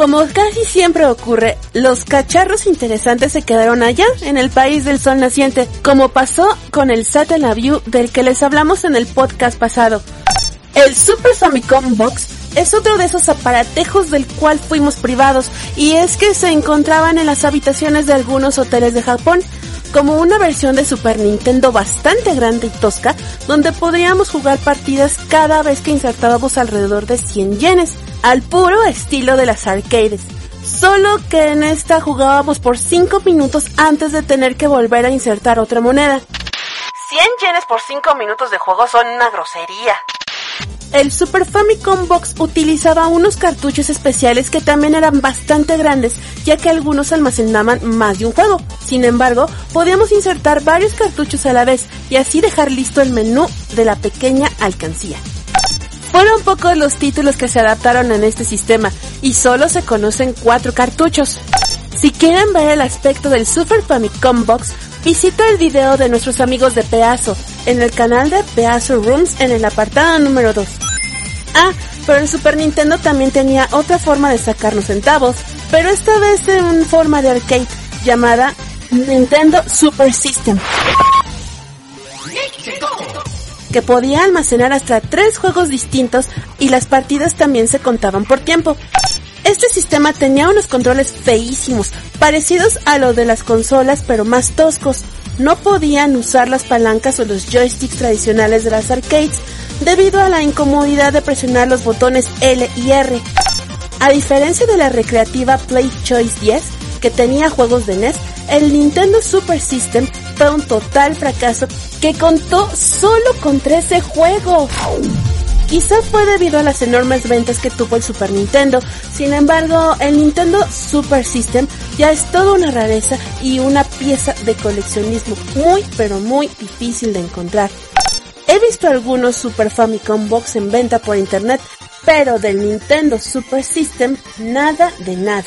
Como casi siempre ocurre, los cacharros interesantes se quedaron allá, en el país del sol naciente, como pasó con el Satellaview del que les hablamos en el podcast pasado. El Super Famicom Box es otro de esos aparatejos del cual fuimos privados, y es que se encontraban en las habitaciones de algunos hoteles de Japón, como una versión de Super Nintendo bastante grande y tosca, donde podríamos jugar partidas cada vez que insertábamos alrededor de 100 yenes, al puro estilo de las arcades. Solo que en esta jugábamos por 5 minutos antes de tener que volver a insertar otra moneda. 100 yenes por 5 minutos de juego son una grosería. El Super Famicom Box utilizaba unos cartuchos especiales que también eran bastante grandes, ya que algunos almacenaban más de un juego. Sin embargo, podíamos insertar varios cartuchos a la vez y así dejar listo el menú de la pequeña alcancía. Fueron pocos los títulos que se adaptaron en este sistema y solo se conocen cuatro cartuchos. Si quieren ver el aspecto del Super Famicom Box, visita el video de nuestros amigos de Peazo en el canal de Peazo Rooms en el apartado número 2. Ah, pero el Super Nintendo también tenía otra forma de sacarnos centavos, pero esta vez en forma de arcade llamada Nintendo Super System que podía almacenar hasta tres juegos distintos y las partidas también se contaban por tiempo. Este sistema tenía unos controles feísimos, parecidos a los de las consolas pero más toscos. No podían usar las palancas o los joysticks tradicionales de las arcades debido a la incomodidad de presionar los botones L y R. A diferencia de la recreativa Play Choice 10, que tenía juegos de NES, el Nintendo Super System fue un total fracaso que contó solo con 13 juegos. Quizá fue debido a las enormes ventas que tuvo el Super Nintendo, sin embargo, el Nintendo Super System ya es toda una rareza y una pieza de coleccionismo muy pero muy difícil de encontrar. He visto algunos Super Famicom Box en venta por internet, pero del Nintendo Super System nada de nada.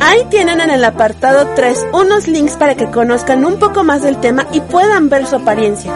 Ahí tienen en el apartado 3 unos links para que conozcan un poco más del tema y puedan ver su apariencia.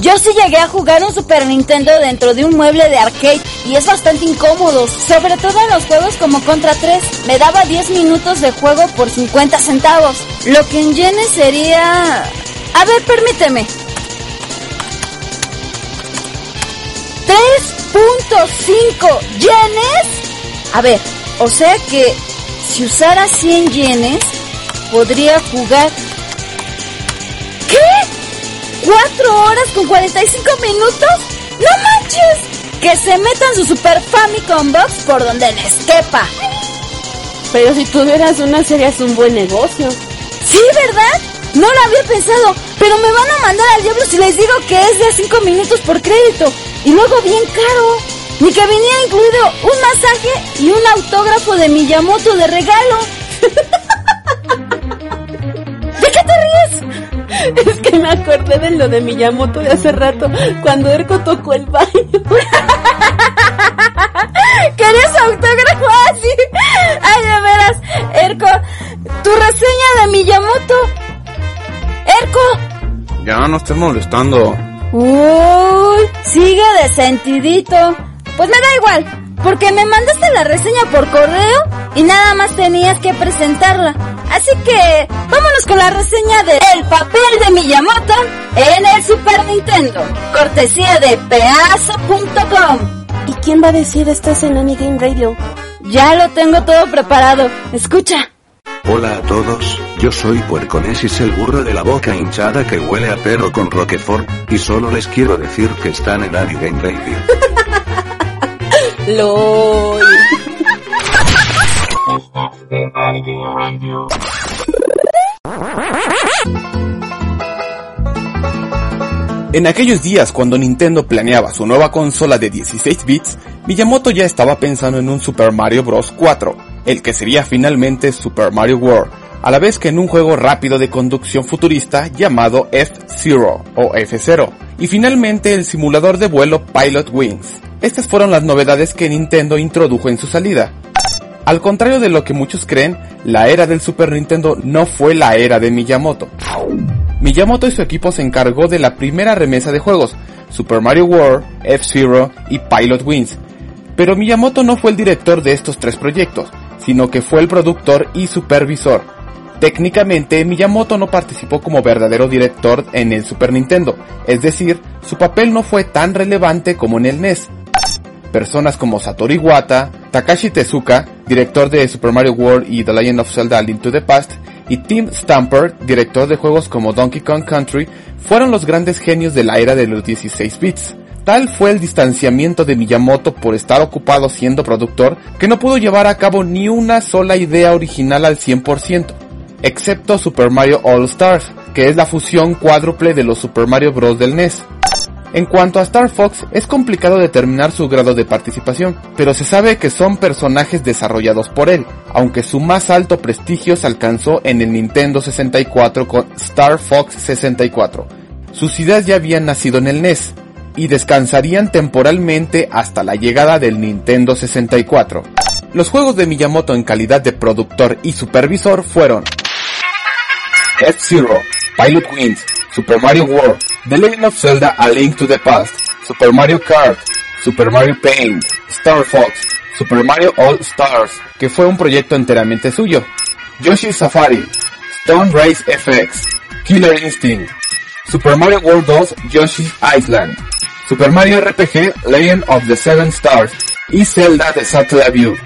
Yo sí llegué a jugar un Super Nintendo dentro de un mueble de arcade y es bastante incómodo, sobre todo en los juegos como Contra 3. Me daba 10 minutos de juego por 50 centavos, lo que en yenes sería... A ver, permíteme. 3.5 yenes. A ver, o sea que si usara 100 yenes, podría jugar... ¿Qué? ¿Cuatro horas con 45 minutos? ¡No manches! Que se metan su Super Famicom Box por donde les quepa. Pero si tuvieras una serías un buen negocio. Sí, ¿verdad? No lo había pensado, pero me van a mandar al diablo si les digo que es de 5 minutos por crédito. Y luego bien caro. Ni que venía incluido un masaje y un autógrafo de Miyamoto de regalo. ¿De qué te ríes? Es que me acordé de lo de Miyamoto de hace rato, cuando Erko tocó el baño. ¿Querés autógrafo así? Ay, de veras, Erko, tu reseña de Miyamoto. Erko. Ya no estés molestando. Uy, sigue de sentidito. Pues me da igual, porque me mandaste la reseña por correo y nada más tenías que presentarla. Así que vámonos con la reseña de El papel de Miyamoto en el Super Nintendo, cortesía de peazo.com. ¿Y quién va a decir estás en Game Radio? Ya lo tengo todo preparado. Escucha. Hola a todos, yo soy Puerconesis el burro de la boca hinchada que huele a perro con Roquefort, y solo les quiero decir que están en Game Radio. En aquellos días cuando Nintendo planeaba su nueva consola de 16 bits, Miyamoto ya estaba pensando en un Super Mario Bros. 4, el que sería finalmente Super Mario World, a la vez que en un juego rápido de conducción futurista llamado F-Zero o F-Zero, y finalmente el simulador de vuelo Pilot Wings. Estas fueron las novedades que Nintendo introdujo en su salida. Al contrario de lo que muchos creen, la era del Super Nintendo no fue la era de Miyamoto. Miyamoto y su equipo se encargó de la primera remesa de juegos, Super Mario World, F-Zero y Pilot Wings. Pero Miyamoto no fue el director de estos tres proyectos, sino que fue el productor y supervisor. Técnicamente, Miyamoto no participó como verdadero director en el Super Nintendo, es decir, su papel no fue tan relevante como en el NES. Personas como Satoru Iwata, Takashi Tezuka, director de Super Mario World y The Legend of Zelda Link to the Past, y Tim Stamper, director de juegos como Donkey Kong Country, fueron los grandes genios de la era de los 16 bits. Tal fue el distanciamiento de Miyamoto por estar ocupado siendo productor que no pudo llevar a cabo ni una sola idea original al 100%, excepto Super Mario All Stars, que es la fusión cuádruple de los Super Mario Bros. del NES. En cuanto a Star Fox, es complicado determinar su grado de participación, pero se sabe que son personajes desarrollados por él, aunque su más alto prestigio se alcanzó en el Nintendo 64 con Star Fox 64. Sus ideas ya habían nacido en el NES, y descansarían temporalmente hasta la llegada del Nintendo 64. Los juegos de Miyamoto en calidad de productor y supervisor fueron F-Zero, Pilot Wings, Super Mario World, The Legend of Zelda A Link to the Past, Super Mario Kart, Super Mario Paint, Star Fox, Super Mario All Stars, que fue un proyecto enteramente suyo, Yoshi Safari, Stone Race FX, Killer Instinct, Super Mario World 2 Yoshi's Island, Super Mario RPG Legend of the Seven Stars y Zelda de Satellite View.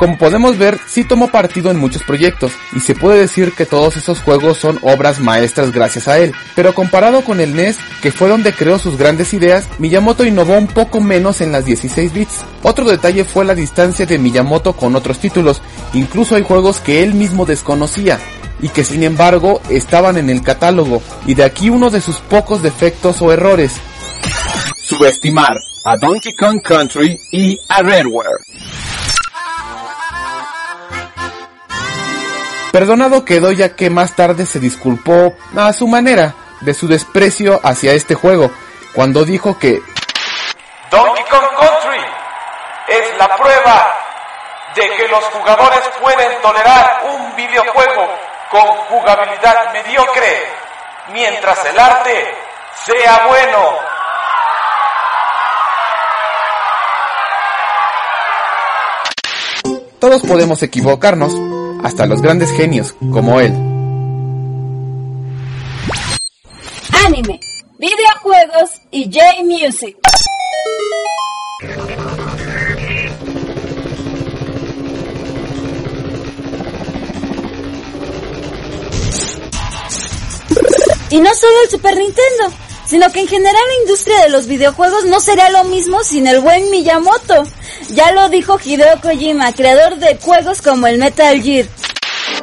Como podemos ver, sí tomó partido en muchos proyectos, y se puede decir que todos esos juegos son obras maestras gracias a él, pero comparado con el NES, que fue donde creó sus grandes ideas, Miyamoto innovó un poco menos en las 16 bits. Otro detalle fue la distancia de Miyamoto con otros títulos, incluso hay juegos que él mismo desconocía, y que sin embargo estaban en el catálogo, y de aquí uno de sus pocos defectos o errores. Subestimar a Donkey Kong Country y a Rareware. Perdonado quedó ya que más tarde se disculpó a su manera de su desprecio hacia este juego, cuando dijo que Donkey Kong Country es la prueba de que los jugadores pueden tolerar un videojuego con jugabilidad mediocre mientras el arte sea bueno. Todos podemos equivocarnos, hasta los grandes genios como él. Anime, videojuegos y J-Music. Y no solo el Super Nintendo, sino que en general la industria de los videojuegos no sería lo mismo sin el buen Miyamoto. Ya lo dijo Hideo Kojima, creador de juegos como el Metal Gear.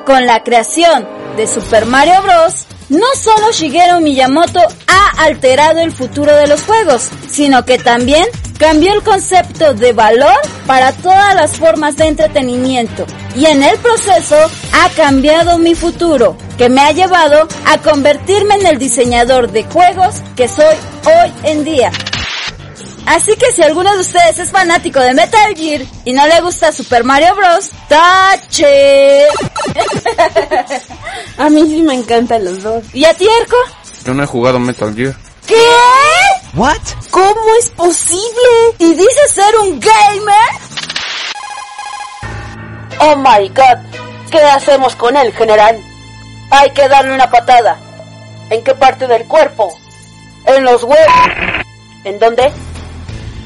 Con la creación de Super Mario Bros., no solo Shigeru Miyamoto ha alterado el futuro de los juegos, sino que también cambió el concepto de valor para todas las formas de entretenimiento y en el proceso ha cambiado mi futuro, que me ha llevado a convertirme en el diseñador de juegos que soy hoy en día. Así que si alguno de ustedes es fanático de Metal Gear y no le gusta Super Mario Bros, tache. A mí sí me encantan los dos. ¿Y a ti, Erko? Yo no he jugado Metal Gear. ¿Qué? What? ¿Cómo es posible? ¿Y dices ser un gamer? Oh my god. ¿Qué hacemos con él, general? Hay que darle una patada. ¿En qué parte del cuerpo? En los huevos. ¿En dónde?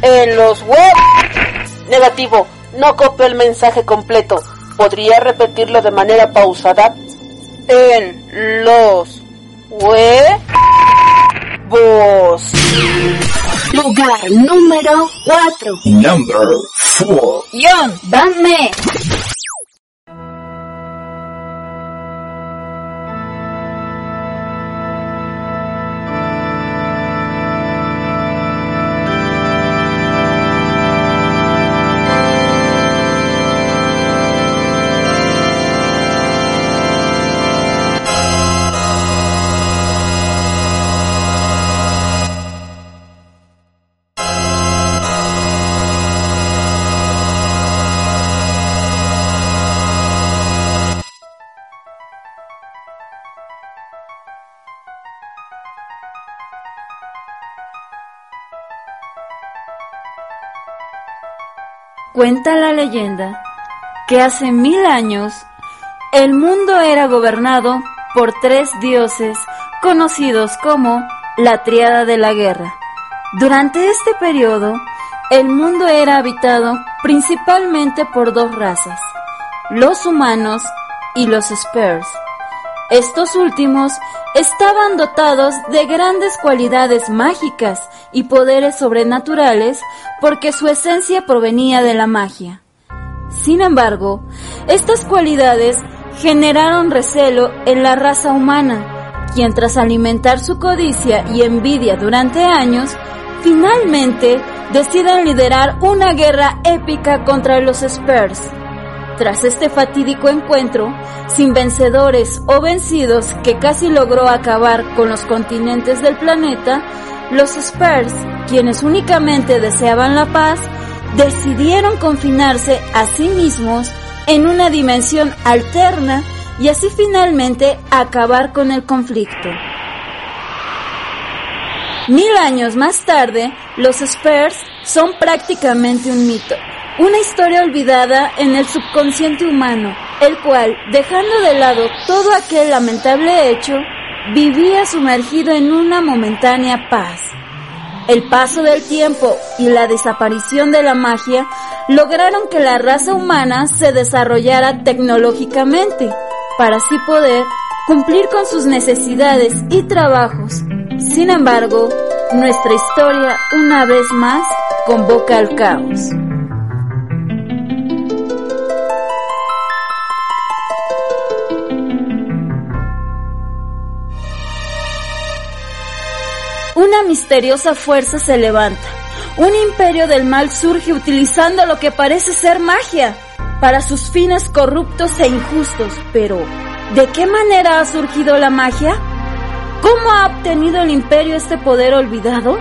En los huevos. Negativo. No copio el mensaje completo. ¿Podría repetirlo de manera pausada? En los huevos. Lugar número 4. Number 4. Yon, dame. Cuenta la leyenda que hace mil años el mundo era gobernado por tres dioses conocidos como la Triada de la Guerra. Durante este periodo, el mundo era habitado principalmente por dos razas, los humanos y los Spurs. Estos últimos estaban dotados de grandes cualidades mágicas y poderes sobrenaturales porque su esencia provenía de la magia. Sin embargo, estas cualidades generaron recelo en la raza humana, quien tras alimentar su codicia y envidia durante años, finalmente deciden liderar una guerra épica contra los Spurs. Tras este fatídico encuentro, sin vencedores o vencidos que casi logró acabar con los continentes del planeta, los Spurs, quienes únicamente deseaban la paz, decidieron confinarse a sí mismos en una dimensión alterna y así finalmente acabar con el conflicto. Mil años más tarde, los Spurs son prácticamente un mito, una historia olvidada en el subconsciente humano, el cual, dejando de lado todo aquel lamentable hecho, vivía sumergido en una momentánea paz. El paso del tiempo y la desaparición de la magia lograron que la raza humana se desarrollara tecnológicamente para así poder cumplir con sus necesidades y trabajos. Sin embargo, nuestra historia una vez más convoca al caos. Una misteriosa fuerza se levanta. Un imperio del mal surge utilizando lo que parece ser magia para sus fines corruptos e injustos. Pero, ¿de qué manera ha surgido la magia? ¿Cómo ha obtenido el imperio este poder olvidado?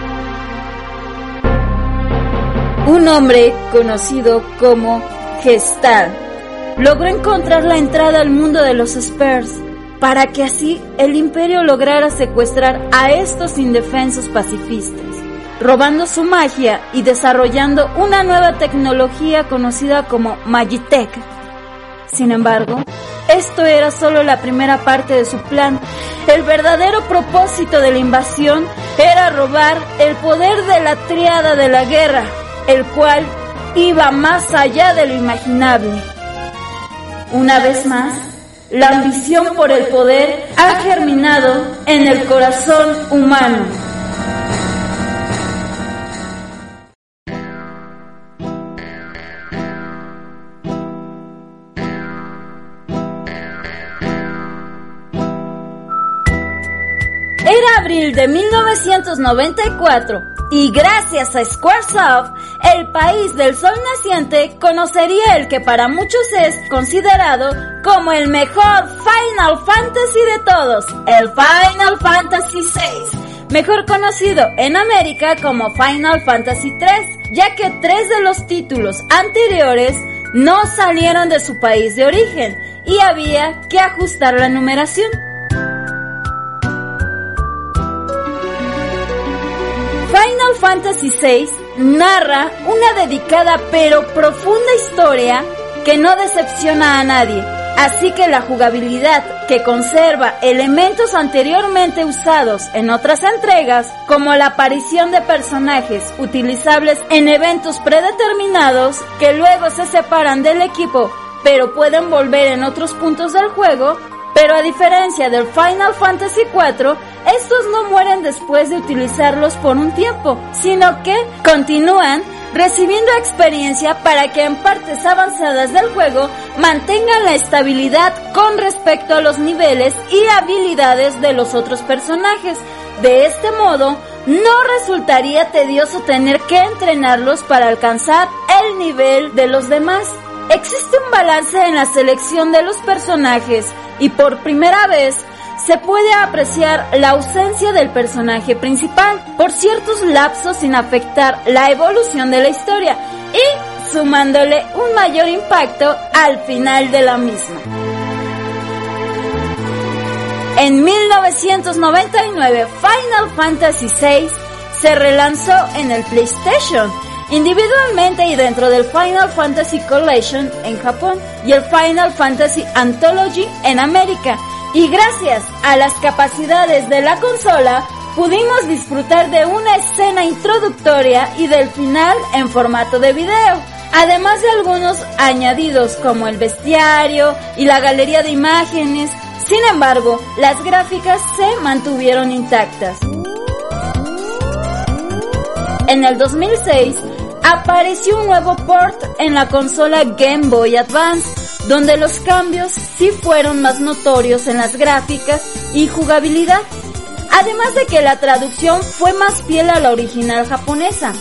Un hombre conocido como Gestal logró encontrar la entrada al mundo de los Spurs para que así el imperio lograra secuestrar a estos indefensos pacifistas, robando su magia y desarrollando una nueva tecnología conocida como Magitech, Sin embargo, esto era solo la primera parte de su plan. El verdadero propósito de la invasión era robar el poder de la triada de la guerra, el cual iba más allá de lo imaginable. Una vez más, la ambición por el poder ha germinado en el corazón humano. Era abril de 1994 y gracias a Squaresoft, el país del sol naciente conocería el que para muchos es considerado como el mejor Final Fantasy de todos, el Final Fantasy VI, mejor conocido en América como Final Fantasy III, ya que tres de los títulos anteriores no salieron de su país de origen y había que ajustar la numeración. Final Fantasy VI narra una dedicada pero profunda historia que no decepciona a nadie, así que la jugabilidad que conserva elementos anteriormente usados en otras entregas, como la aparición de personajes utilizables en eventos predeterminados que luego se separan del equipo pero pueden volver en otros puntos del juego, pero a diferencia del Final Fantasy IV, estos no mueren después de utilizarlos por un tiempo, sino que continúan recibiendo experiencia para que en partes avanzadas del juego mantengan la estabilidad con respecto a los niveles y habilidades de los otros personajes. De este modo, no resultaría tedioso tener que entrenarlos para alcanzar el nivel de los demás. Existe un balance en la selección de los personajes y por primera vez se puede apreciar la ausencia del personaje principal por ciertos lapsos sin afectar la evolución de la historia y sumándole un mayor impacto al final de la misma. En 1999 Final Fantasy VI se relanzó en el PlayStation individualmente y dentro del Final Fantasy Collection en Japón y el Final Fantasy Anthology en América. Y gracias a las capacidades de la consola, pudimos disfrutar de una escena introductoria y del final en formato de video, además de algunos añadidos como el bestiario y la galería de imágenes. Sin embargo, las gráficas se mantuvieron intactas. En el 2006, apareció un nuevo port en la consola Game Boy Advance, donde los cambios sí fueron más notorios en las gráficas y jugabilidad, además de que la traducción fue más fiel a la original japonesa.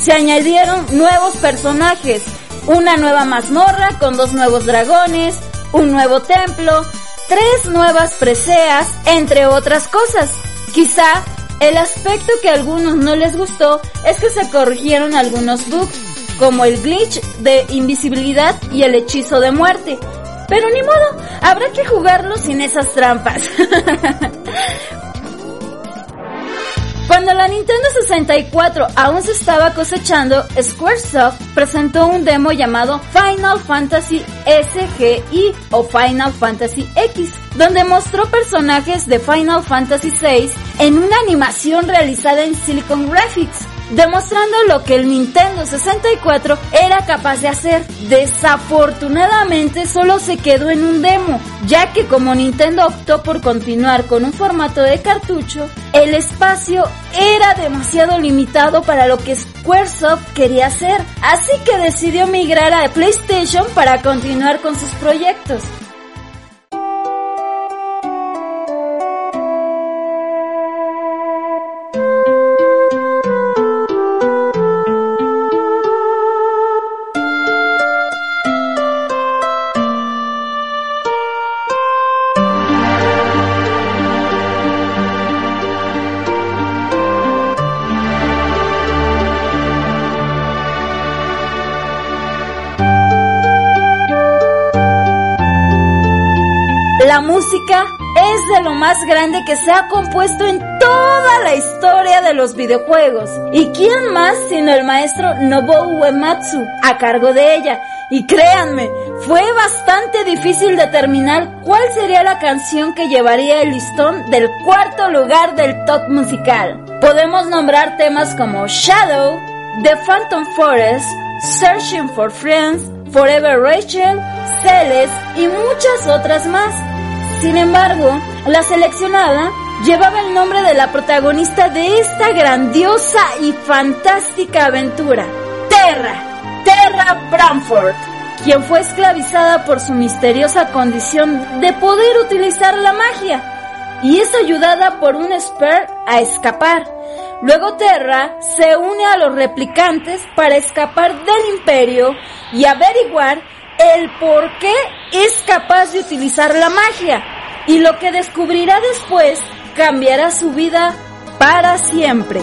Se añadieron nuevos personajes, una nueva mazmorra con dos nuevos dragones, un nuevo templo, tres nuevas preseas, entre otras cosas. Quizá el aspecto que a algunos no les gustó es que se corrigieron algunos bugs, como el glitch de invisibilidad y el hechizo de muerte. Pero ni modo, habrá que jugarlo sin esas trampas. Cuando la Nintendo 64 aún se estaba cosechando, Squaresoft presentó un demo llamado Final Fantasy SGI o Final Fantasy X, donde mostró personajes de Final Fantasy VI en una animación realizada en Silicon Graphics demostrando lo que el Nintendo 64 era capaz de hacer. Desafortunadamente solo se quedó en un demo, ya que como Nintendo optó por continuar con un formato de cartucho, el espacio era demasiado limitado para lo que Squaresoft quería hacer, así que decidió migrar a PlayStation para continuar con sus proyectos. Más grande que se ha compuesto en toda la historia de los videojuegos. ¿Y quién más sino el maestro Nobuo Uematsu a cargo de ella? Y créanme, fue bastante difícil determinar cuál sería la canción que llevaría el listón del cuarto lugar del top musical. Podemos nombrar temas como Shadow, The Phantom Forest, Searching for Friends, Forever Rachel, Celeste y muchas otras más. Sin embargo, la seleccionada llevaba el nombre de la protagonista de esta grandiosa y fantástica aventura, Terra, Terra Bramford, quien fue esclavizada por su misteriosa condición de poder utilizar la magia y es ayudada por un Spare a escapar. Luego Terra se une a los replicantes para escapar del imperio y averiguar el por qué es capaz de utilizar la magia. Y lo que descubrirá después cambiará su vida para siempre.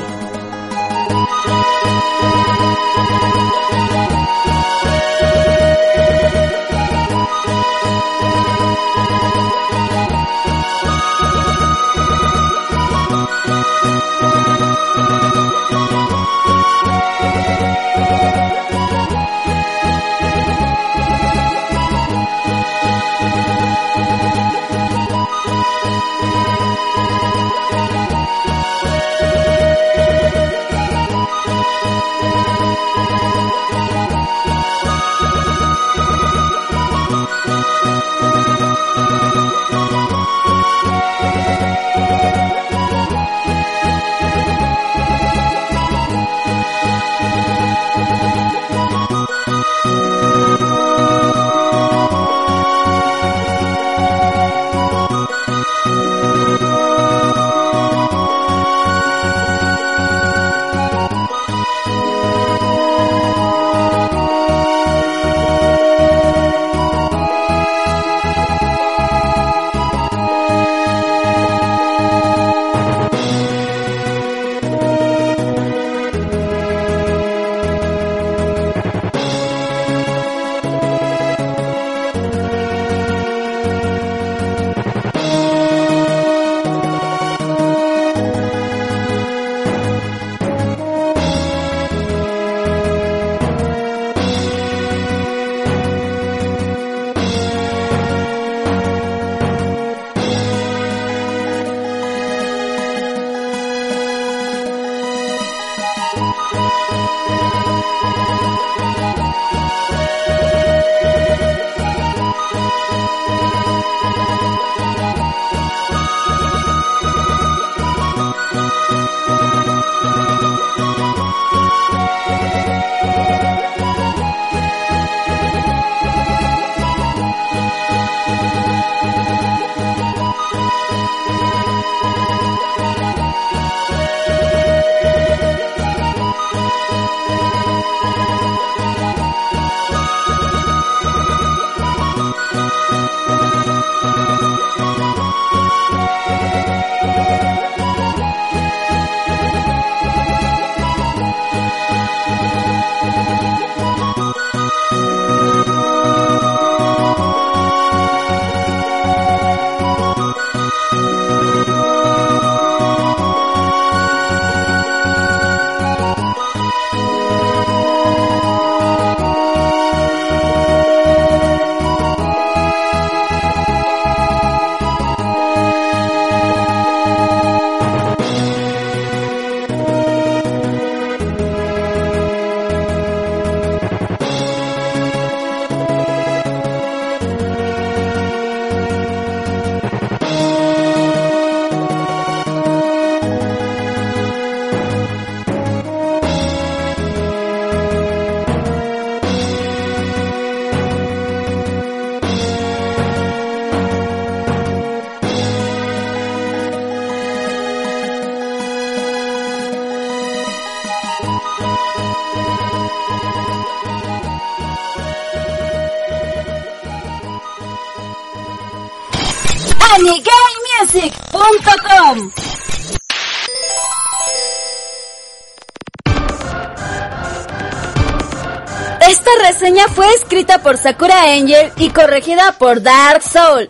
Reseña fue escrita por Sakura Angel y corregida por Dark Soul.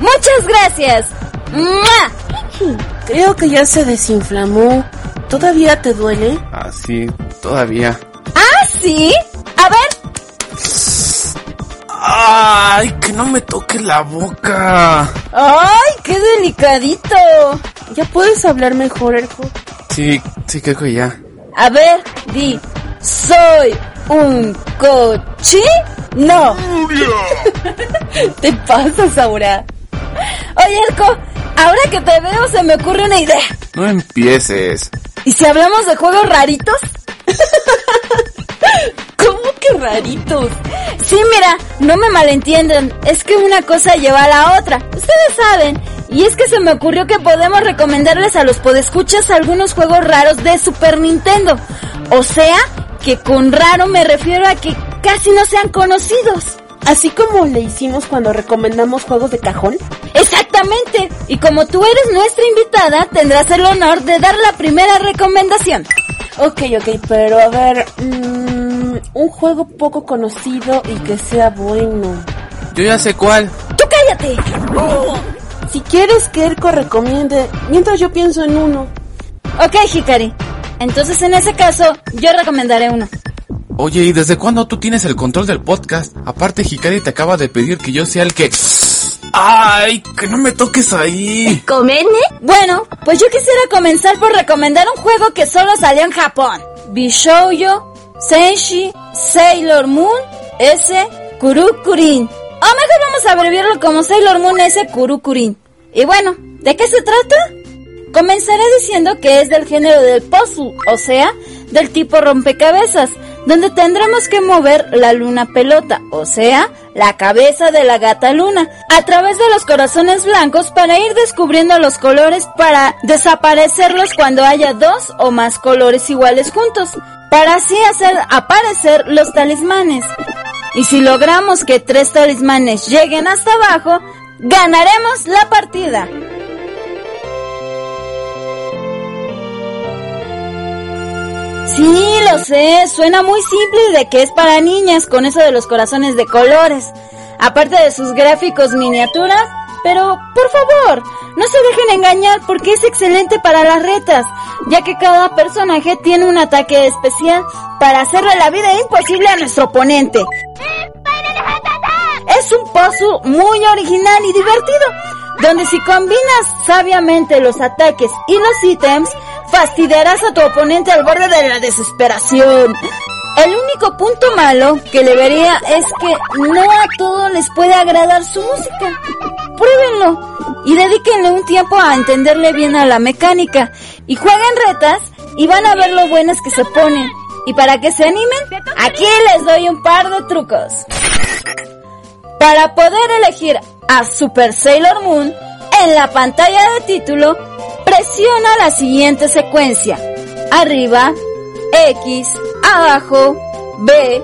Muchas gracias. ¡Mua! Creo que ya se desinflamó. ¿Todavía te duele? Ah, sí, todavía. ¿Ah, sí? A ver, ¡Ay, que no me toque la boca! ¡ay, qué delicadito! ¿Ya puedes hablar mejor, Erjo? Sí, sí, creo que ya. A ver, di, soy un cochi. No. te pasas, Aura. Oye, Erco, ahora que te veo se me ocurre una idea. No empieces. ¿Y si hablamos de juegos raritos? ¿Cómo que raritos? Sí, mira, no me malentiendan, es que una cosa lleva a la otra, ustedes saben. Y es que se me ocurrió que podemos recomendarles a los podescuchas algunos juegos raros de Super Nintendo. O sea, que con raro me refiero a que casi no sean conocidos. Así como le hicimos cuando recomendamos juegos de cajón. Exactamente. Y como tú eres nuestra invitada, tendrás el honor de dar la primera recomendación. Ok, ok, pero a ver, mm, un juego poco conocido y que sea bueno. Yo ya sé cuál. ¡Tú cállate! Si quieres que Erko recomiende, mientras yo pienso en uno. Ok, Hikari. Entonces en ese caso, yo recomendaré uno. Oye, ¿y desde cuándo tú tienes el control del podcast? Aparte, Hikari te acaba de pedir que yo sea el que... ¡Ay, que no me toques ahí! ¿Comene? Bueno, pues yo quisiera comenzar por recomendar un juego que solo salió en Japón. Bishoujo, Senshi, Sailor Moon, S, Kurukurin. O mejor vamos a abreviarlo como Sailor Moon S Kurukurin. Y bueno, ¿de qué se trata? Comenzaré diciendo que es del género del puzzle, o sea, del tipo rompecabezas, donde tendremos que mover la luna pelota, o sea, la cabeza de la gata luna, a través de los corazones blancos para ir descubriendo los colores para desaparecerlos cuando haya dos o más colores iguales juntos, para así hacer aparecer los talismanes. Y si logramos que tres talismanes lleguen hasta abajo, ganaremos la partida. Sí, lo sé, suena muy simple de que es para niñas con eso de los corazones de colores. Aparte de sus gráficos miniatura, pero por favor, no se dejen engañar porque es excelente para las retas, ya que cada personaje tiene un ataque especial para hacerle la vida imposible a nuestro oponente. Es un puzzle muy original y divertido, donde si combinas sabiamente los ataques y los ítems, fastidiarás a tu oponente al borde de la desesperación. El único punto malo que le vería es que no a todos les puede agradar su música. Pruébenlo y dedíquenle un tiempo a entenderle bien a la mecánica y jueguen retas y van a ver lo buenas que se ponen. Y para que se animen, aquí les doy un par de trucos. Para poder elegir a Super Sailor Moon, en la pantalla de título, presiona la siguiente secuencia. Arriba, X, abajo, B,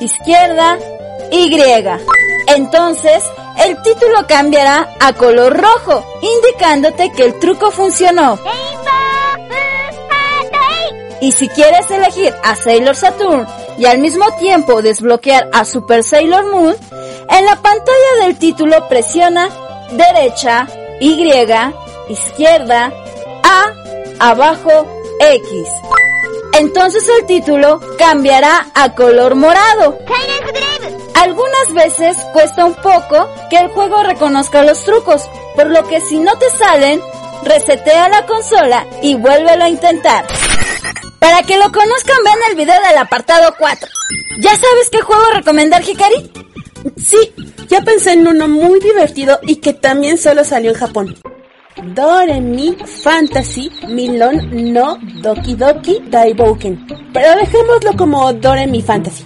izquierda, Y. Entonces, el título cambiará a color rojo, indicándote que el truco funcionó. Y si quieres elegir a Sailor Saturn y al mismo tiempo desbloquear a Super Sailor Moon, en la pantalla del título presiona derecha, Y, izquierda, A, abajo, X. Entonces el título cambiará a color morado. Algunas veces cuesta un poco que el juego reconozca los trucos, por lo que si no te salen, resetea la consola y vuélvelo a intentar. Para que lo conozcan, vean el video del apartado 4. ¿Ya sabes qué juego recomendar, Hikari? Sí, ya pensé en uno muy divertido y que también solo salió en Japón. Doremi Fantasy Milon no Doki Doki Daibouken. Pero dejémoslo como Doremi Fantasy.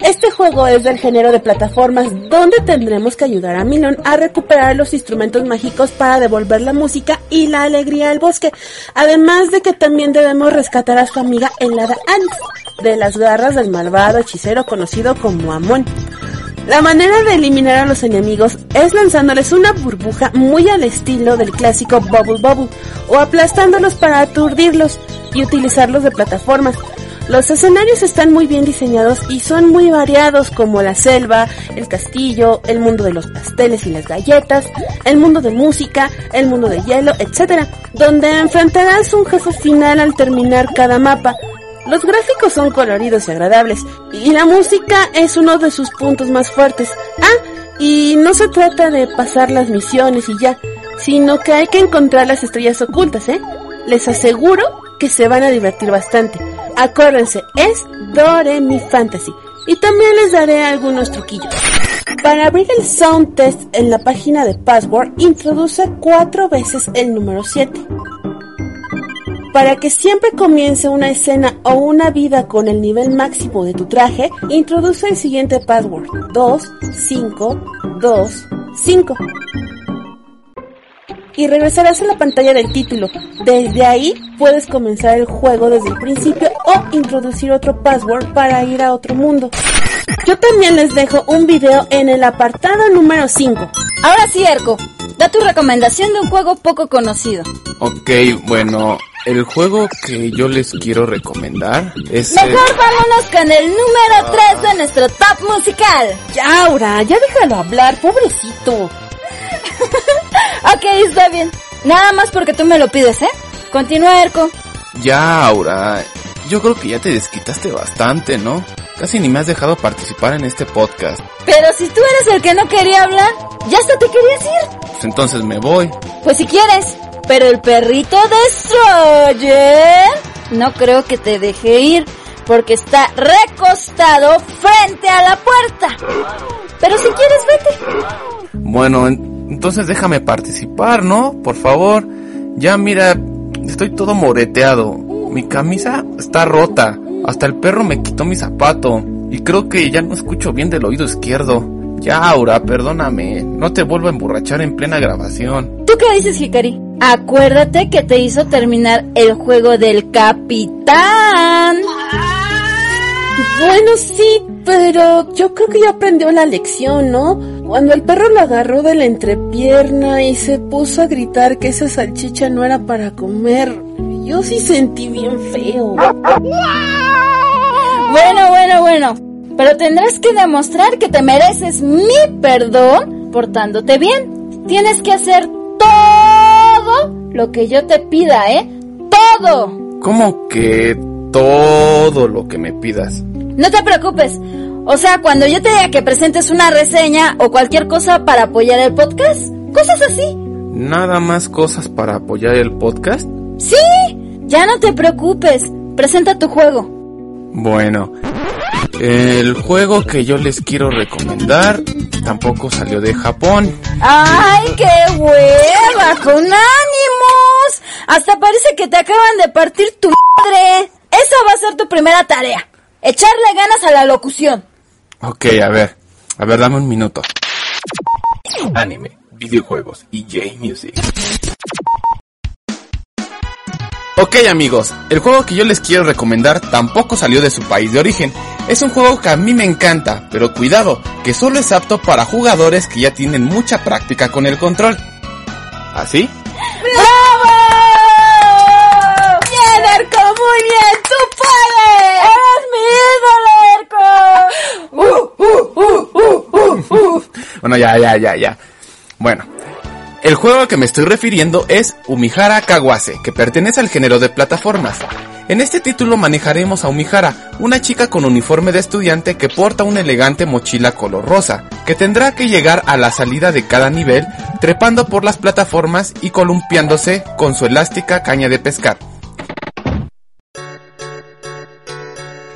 Este juego es del género de plataformas donde tendremos que ayudar a Milon a recuperar los instrumentos mágicos para devolver la música y la alegría al bosque. Además de que también debemos rescatar a su amiga helada Alice de las garras del malvado hechicero conocido como Amon. La manera de eliminar a los enemigos es lanzándoles una burbuja muy al estilo del clásico Bubble Bubble o aplastándolos para aturdirlos y utilizarlos de plataformas. Los escenarios están muy bien diseñados y son muy variados como la selva, el castillo, el mundo de los pasteles y las galletas, el mundo de música, el mundo de hielo, etc. Donde enfrentarás un jefe final al terminar cada mapa. Los gráficos son coloridos y agradables y la música es uno de sus puntos más fuertes. Ah, y no se trata de pasar las misiones y ya, sino que hay que encontrar las estrellas ocultas, ¿eh? Les aseguro que se van a divertir bastante. Acuérdense, es Dore Mi Fantasy. Y también les daré algunos truquillos. Para abrir el sound test en la página de Password, introduce cuatro veces el número 7. Para que siempre comience una escena o una vida con el nivel máximo de tu traje, introduce el siguiente password. 2, 5, 2, 5 y regresarás a la pantalla del título. Desde ahí puedes comenzar el juego desde el principio o introducir otro password para ir a otro mundo. Yo también les dejo un video en el apartado número 5. Ahora sí, Erko, da tu recomendación de un juego poco conocido. Ok, bueno, el juego que yo les quiero recomendar es... Mejor vámonos con el número 3 de nuestro top musical. Ya, Aura, ya déjalo hablar, pobrecito. ok, está bien. Nada más porque tú me lo pides, ¿eh? Continúa, Erko. Ya, Aura. Yo creo que ya te desquitaste bastante, ¿no? Casi ni me has dejado participar en este podcast. Pero si tú eres el que no quería hablar, ya hasta te querías ir. Pues entonces me voy. Pues si quieres. Pero el perrito Destroyer no creo que te deje ir porque está recostado frente a la puerta. Pero si quieres, vete. Bueno, entonces déjame participar, ¿no? Por favor. Ya mira, estoy todo moreteado. Mi camisa está rota. Hasta el perro me quitó mi zapato. Y creo que ya no escucho bien del oído izquierdo. Ya, Aura, perdóname. No te vuelvo a emborrachar en plena grabación. ¿Tú qué dices, Hikari? Acuérdate que te hizo terminar el juego del capitán. Bueno, sí, pero yo creo que ya aprendió la lección, ¿no? Cuando el perro lo agarró de la entrepierna y se puso a gritar que esa salchicha no era para comer, yo sí sentí bien feo. Bueno, bueno, bueno. Pero tendrás que demostrar que te mereces mi perdón portándote bien. Tienes que hacer todo lo que yo te pida, ¿eh? Todo. ¿Cómo que todo lo que me pidas? No te preocupes. O sea, cuando yo te diga que presentes una reseña o cualquier cosa para apoyar el podcast, cosas así. ¿Nada más cosas para apoyar el podcast? Sí, ya no te preocupes. Presenta tu juego. Bueno, el juego que yo les quiero recomendar tampoco salió de Japón. ¡Ay, qué hueva! ¡Con ánimos! Hasta parece que te acaban de partir tu madre. Esa va a ser tu primera tarea. Echarle ganas a la locución. Ok, a ver. A ver, dame un minuto. Anime, videojuegos y J-Music. Ok amigos, el juego que yo les quiero recomendar tampoco salió de su país de origen. Es un juego que a mí me encanta, pero cuidado, que solo es apto para jugadores que ya tienen mucha práctica con el control. ¿Así? ¡Bravo! ¡Bien, Erko! ¡Muy bien! ¡Tú puedes! ¡Eres mi ídolo, Erko! Uh, uh, uh, bueno, ya, ya, ya, ya. Bueno, el juego al que me estoy refiriendo es Umihara Kawase, que pertenece al género de plataformas. En este título manejaremos a Umihara, una chica con uniforme de estudiante que porta una elegante mochila color rosa, que tendrá que llegar a la salida de cada nivel trepando por las plataformas y columpiándose con su elástica caña de pescar.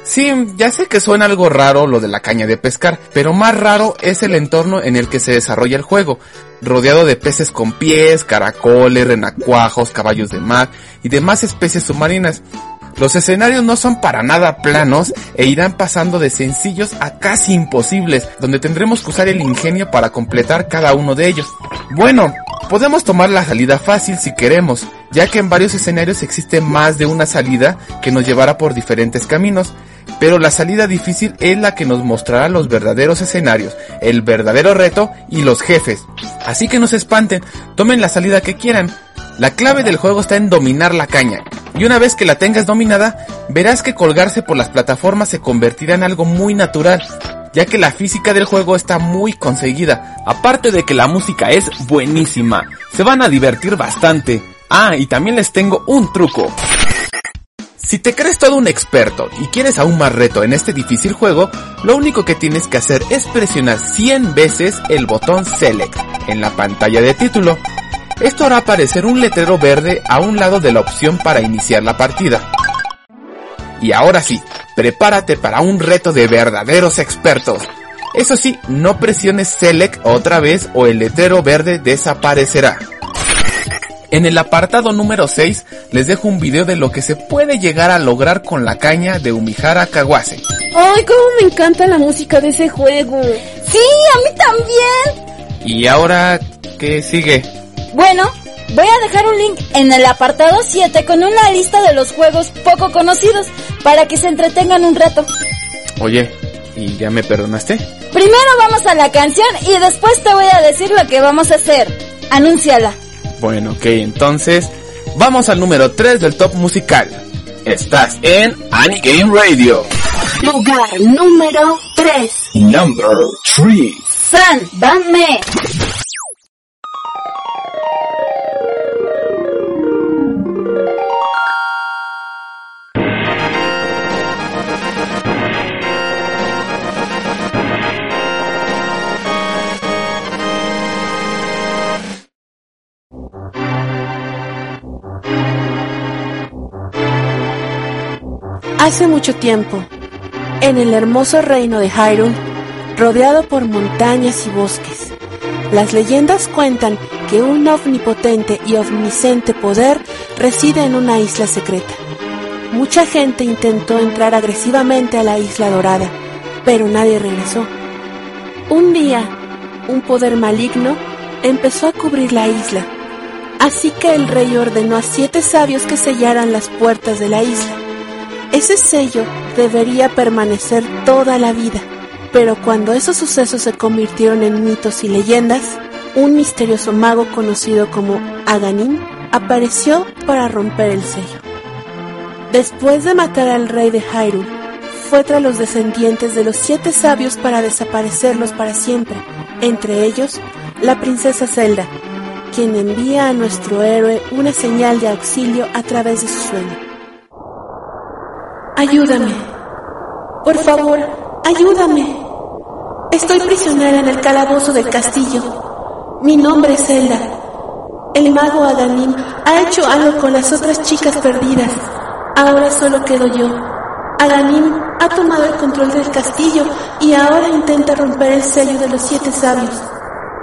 Sí, ya sé que suena algo raro lo de la caña de pescar, pero más raro es el entorno en el que se desarrolla el juego, rodeado de peces con pies, caracoles, renacuajos, caballos de mar y demás especies submarinas. Los escenarios no son para nada planos e irán pasando de sencillos a casi imposibles, donde tendremos que usar el ingenio para completar cada uno de ellos. Bueno, podemos tomar la salida fácil si queremos, ya que en varios escenarios existe más de una salida que nos llevará por diferentes caminos, pero la salida difícil es la que nos mostrará los verdaderos escenarios, el verdadero reto y los jefes. Así que no se espanten, tomen la salida que quieran. La clave del juego está en dominar la caña, y una vez que la tengas dominada, verás que colgarse por las plataformas se convertirá en algo muy natural, ya que la física del juego está muy conseguida, aparte de que la música es buenísima, se van a divertir bastante. Ah, y también les tengo un truco. Si te crees todo un experto y quieres aún más reto en este difícil juego, lo único que tienes que hacer es presionar 100 veces el botón Select en la pantalla de título. Esto hará aparecer un letrero verde a un lado de la opción para iniciar la partida. Y ahora sí, prepárate para un reto de verdaderos expertos. Eso sí, no presiones Select otra vez o el letrero verde desaparecerá. En el apartado número 6 les dejo un video de lo que se puede llegar a lograr con la caña de Umihara Kawase. Ay, cómo me encanta la música de ese juego. Sí, a mí también. ¿Y ahora qué sigue? Bueno, voy a dejar un link en el apartado 7 con una lista de los juegos poco conocidos para que se entretengan un rato. Oye, ¿y ya me perdonaste? Primero vamos a la canción y después te voy a decir lo que vamos a hacer. Anúnciala. Bueno, ok, entonces vamos al número 3 del top musical. Estás en Anigame Radio. Lugar número 3. Number 3. San, dame. Hace mucho tiempo, en el hermoso reino de Hyrule, rodeado por montañas y bosques, las leyendas cuentan que un omnipotente y omnisciente poder reside en una isla secreta. Mucha gente intentó entrar agresivamente a la isla dorada, pero nadie regresó. Un día, un poder maligno empezó a cubrir la isla, así que el rey ordenó a siete sabios que sellaran las puertas de la isla. Ese sello debería permanecer toda la vida, pero cuando esos sucesos se convirtieron en mitos y leyendas, un misterioso mago conocido como Aganim apareció para romper el sello. Después de matar al rey de Hyrule, fue tras los descendientes de los siete sabios para desaparecerlos para siempre, entre ellos la princesa Zelda, quien envía a nuestro héroe una señal de auxilio a través de su sueño. Ayúdame. Por favor, ayúdame. Estoy prisionera en el calabozo del castillo. Mi nombre es Zelda. El mago Aganim ha hecho algo con las otras chicas perdidas. Ahora solo quedo yo. Aganim ha tomado el control del castillo y ahora intenta romper el sello de los siete sabios.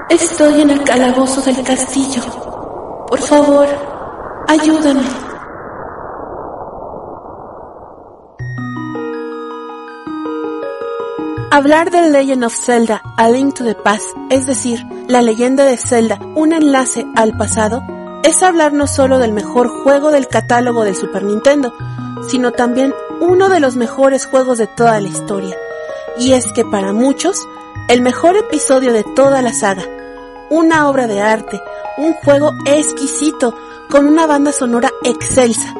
Estoy en el calabozo del castillo. Por favor, ayúdame. Hablar de Legend of Zelda A Link to the Past, es decir, la leyenda de Zelda, un enlace al pasado, es hablar no solo del mejor juego del catálogo del Super Nintendo, sino también uno de los mejores juegos de toda la historia. Y es que para muchos, el mejor episodio de toda la saga, una obra de arte, un juego exquisito, con una banda sonora excelsa,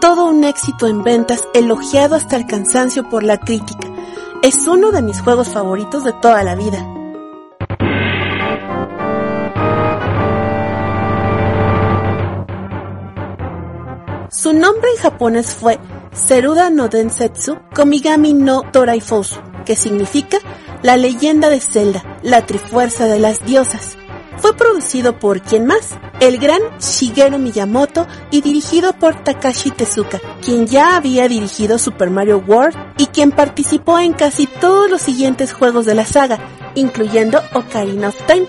todo un éxito en ventas elogiado hasta el cansancio por la crítica es uno de mis juegos favoritos de toda la vida. Su nombre en japonés fue Seruda no Densetsu Komigami no Toraifosu, que significa la leyenda de Zelda, la trifuerza de las diosas. Fue producido por quien más, el gran Shigeru Miyamoto y dirigido por Takashi Tezuka, quien ya había dirigido Super Mario World y quien participó en casi todos los siguientes juegos de la saga, incluyendo Ocarina of Time.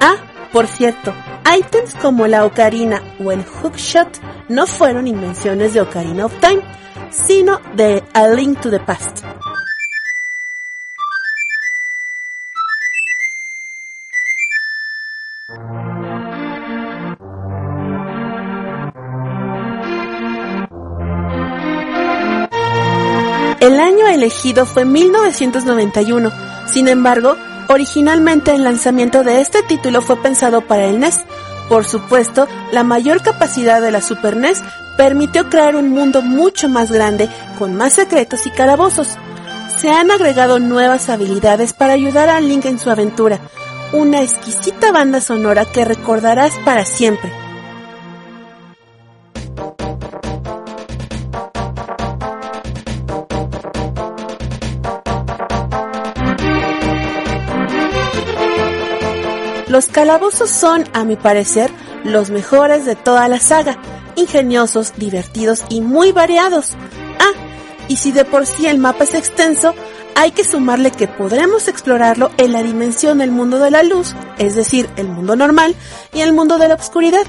Ah, por cierto, ítems como la ocarina o el hookshot no fueron invenciones de Ocarina of Time, sino de A Link to the Past. El año elegido fue 1991. Sin embargo, originalmente el lanzamiento de este título fue pensado para el NES, Por supuesto, la mayor capacidad de la Super NES permitió crear un mundo mucho más grande, con más secretos y calabozos. Se han agregado nuevas habilidades para ayudar a Link en su aventura, una exquisita banda sonora que recordarás para siempre. Los calabozos son, a mi parecer, los mejores de toda la saga, ingeniosos, divertidos y muy variados. Ah, y si de por sí el mapa es extenso, hay que sumarle que podremos explorarlo en la dimensión del mundo de la luz, es decir, el mundo normal, y el mundo de la oscuridad,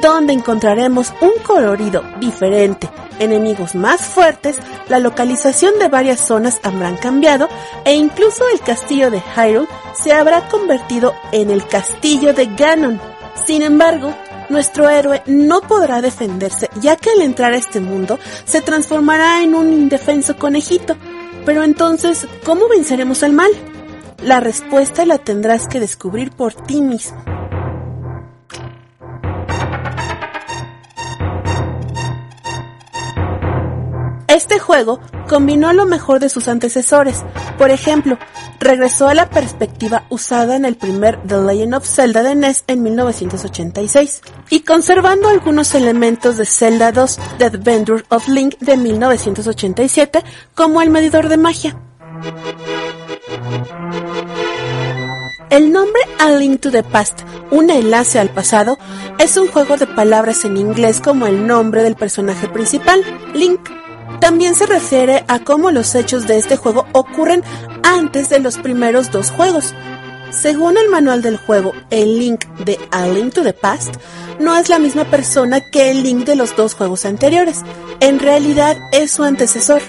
donde encontraremos un colorido diferente, enemigos más fuertes, la localización de varias zonas habrán cambiado e incluso el castillo de Hyrule se habrá convertido en el castillo de Ganon. Sin embargo, nuestro héroe no podrá defenderse ya que al entrar a este mundo se transformará en un indefenso conejito. Pero entonces, ¿cómo venceremos al mal? La respuesta la tendrás que descubrir por ti mismo. Este juego combinó lo mejor de sus antecesores. Por ejemplo, regresó a la perspectiva usada en el primer The Legend of Zelda de NES en 1986 y conservando algunos elementos de Zelda 2 The Adventure of Link de 1987 como el medidor de magia. El nombre A Link to the Past, un enlace al pasado, es un juego de palabras en inglés como el nombre del personaje principal, Link. También se refiere a cómo los hechos de este juego ocurren antes de los primeros dos juegos. Según el manual del juego, el Link de A Link to the Past no es la misma persona que el Link de los dos juegos anteriores. En realidad es su antecesor.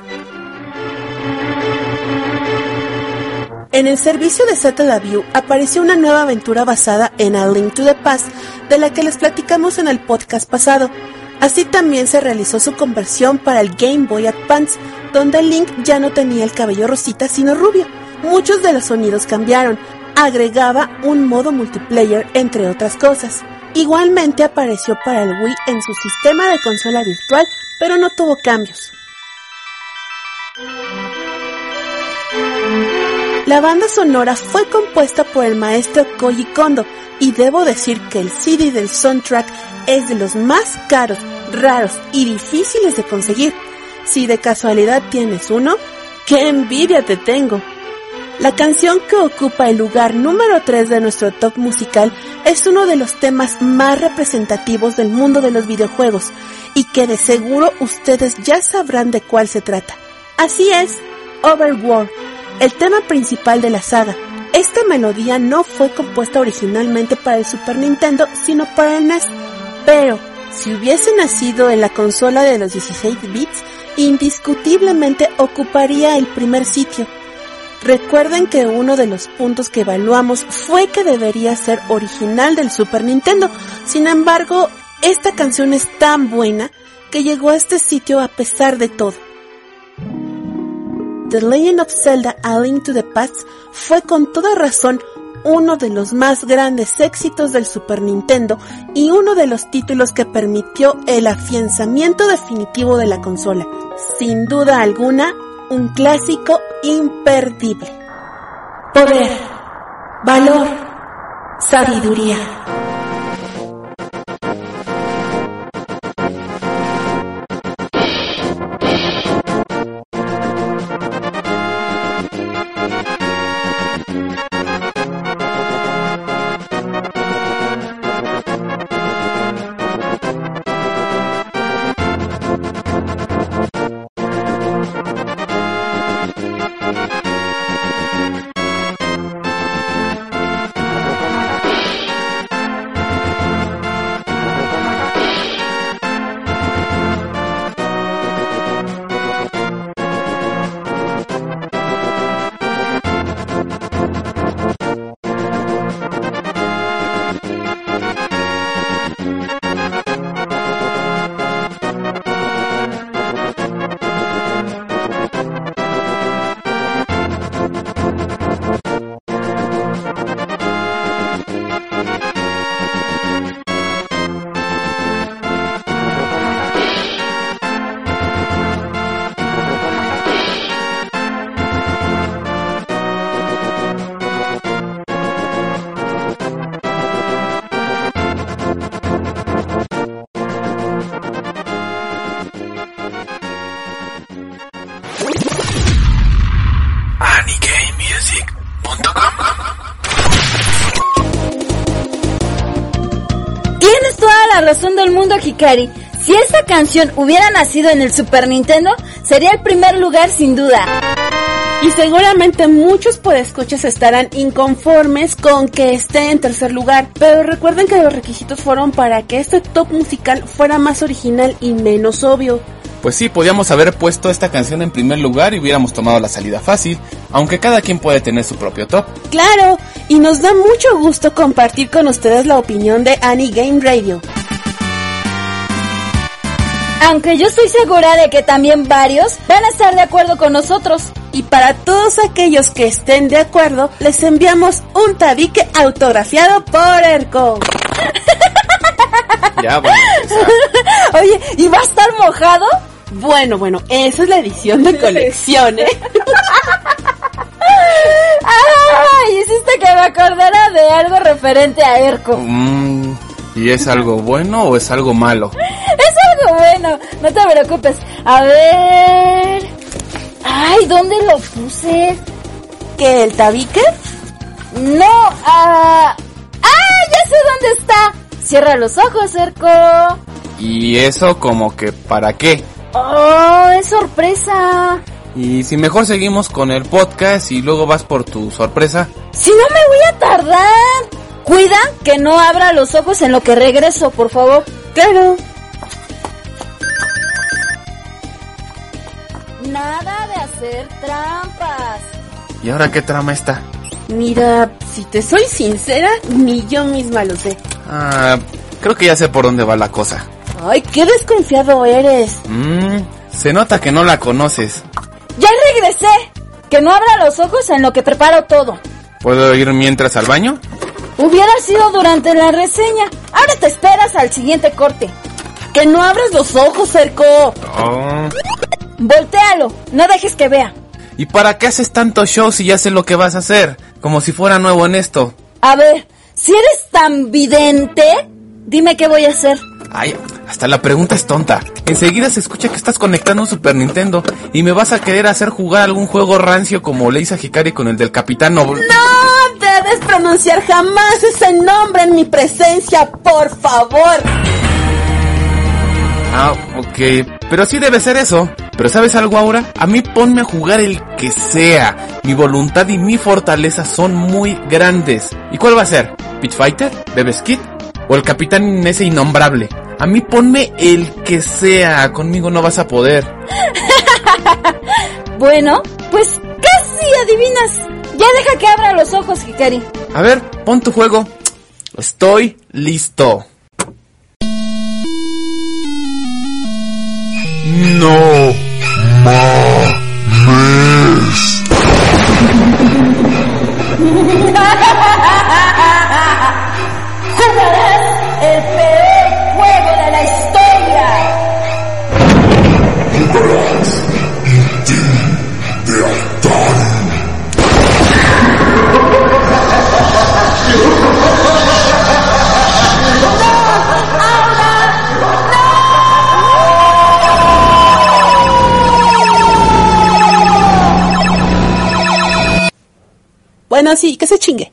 En el servicio de Satellaview apareció una nueva aventura basada en A Link to the Past, de la que les platicamos en el podcast pasado. Así también se realizó su conversión para el Game Boy Advance, donde Link ya no tenía el cabello rosita sino rubio. Muchos de los sonidos cambiaron, agregaba un modo multiplayer entre otras cosas. Igualmente apareció para el Wii en su sistema de consola virtual, pero no tuvo cambios. La banda sonora fue compuesta por el maestro Koji Kondo y debo decir que el CD del soundtrack es de los más caros, raros y difíciles de conseguir. Si de casualidad tienes uno, ¡qué envidia te tengo! La canción que ocupa el lugar número 3 de nuestro top musical es uno de los temas más representativos del mundo de los videojuegos y que de seguro ustedes ya sabrán de cuál se trata. Así es, Overworld, el tema principal de la saga. Esta melodía no fue compuesta originalmente para el Super Nintendo, sino para el NES, pero si hubiese nacido en la consola de los 16 bits, indiscutiblemente ocuparía el primer sitio. Recuerden que uno de los puntos que evaluamos fue que debería ser original del Super Nintendo. Sin embargo, esta canción es tan buena que llegó a este sitio a pesar de todo. The Legend of Zelda A Link to the Past fue con toda razón uno de los más grandes éxitos del Super Nintendo y uno de los títulos que permitió el afianzamiento definitivo de la consola. Sin duda alguna, un clásico imperdible. Poder, valor, sabiduría. Si esta canción hubiera nacido en el Super Nintendo, sería el primer lugar sin duda. Y seguramente muchos podescuchas estarán inconformes con que esté en tercer lugar, pero recuerden que los requisitos fueron para que este top musical fuera más original y menos obvio. Pues sí, podíamos haber puesto esta canción en primer lugar y hubiéramos tomado la salida fácil, aunque cada quien puede tener su propio top. Claro, y nos da mucho gusto compartir con ustedes la opinión de Annie Game Radio. Aunque yo estoy segura de que también varios van a estar de acuerdo con nosotros. Y para todos aquellos que estén de acuerdo, les enviamos un tabique autografiado por Erco. Ya, empezar. Oye, ¿y va a estar mojado? Bueno, bueno, esa es la edición de colección, ¿eh? ¡Ay! Hiciste que me acordara de algo referente a Erco. Mm, ¿Y es algo bueno o es algo malo? Bueno, no te preocupes. A ver. Ay, ¿dónde lo puse? ¿Que el tabique? No, ah. ¡Ah! Ya sé dónde está. Cierra los ojos, Erco. ¿Y eso como que para qué? Oh, es sorpresa. Y si mejor seguimos con el podcast y luego vas por tu sorpresa. Si no me voy a tardar. Cuida que no abra los ojos en lo que regreso, por favor. Claro. Nada de hacer trampas. ¿Y ahora qué trama está? Mira, si te soy sincera, ni yo misma lo sé. Ah, creo que ya sé por dónde va la cosa. Ay, qué desconfiado eres. Mmm, se nota que no la conoces. Ya regresé. Que no abra los ojos en lo que preparo todo. ¿Puedo ir mientras al baño? Hubiera sido durante la reseña. Ahora te esperas al siguiente corte. Que no abras los ojos, Cerco. Oh. Voltéalo. No dejes que vea. ¿Y para qué haces tanto show si ya sé lo que vas a hacer? Como si fuera nuevo en esto. A ver, si eres tan vidente, dime qué voy a hacer. Ay, hasta la pregunta es tonta. Enseguida se escucha que estás conectando un Super Nintendo y me vas a querer hacer jugar algún juego rancio como le hice a Hikari con el del Capitán Noble. No debes pronunciar jamás ese nombre en mi presencia, por favor. Ah, ok. Pero sí debe ser eso. Pero ¿sabes algo, Aura? A mí ponme a jugar el que sea. Mi voluntad y mi fortaleza son muy grandes. ¿Y cuál va a ser? ¿Pitch Fighter? ¿Bebes Kid? ¿O el capitán ese innombrable? A mí ponme el que sea. Conmigo no vas a poder. Bueno, pues casi adivinas. Ya deja que abra los ojos, Hikari. A ver, pon tu juego. Estoy listo. No mames. Jugarás el peor Bueno, sí, que se chingue.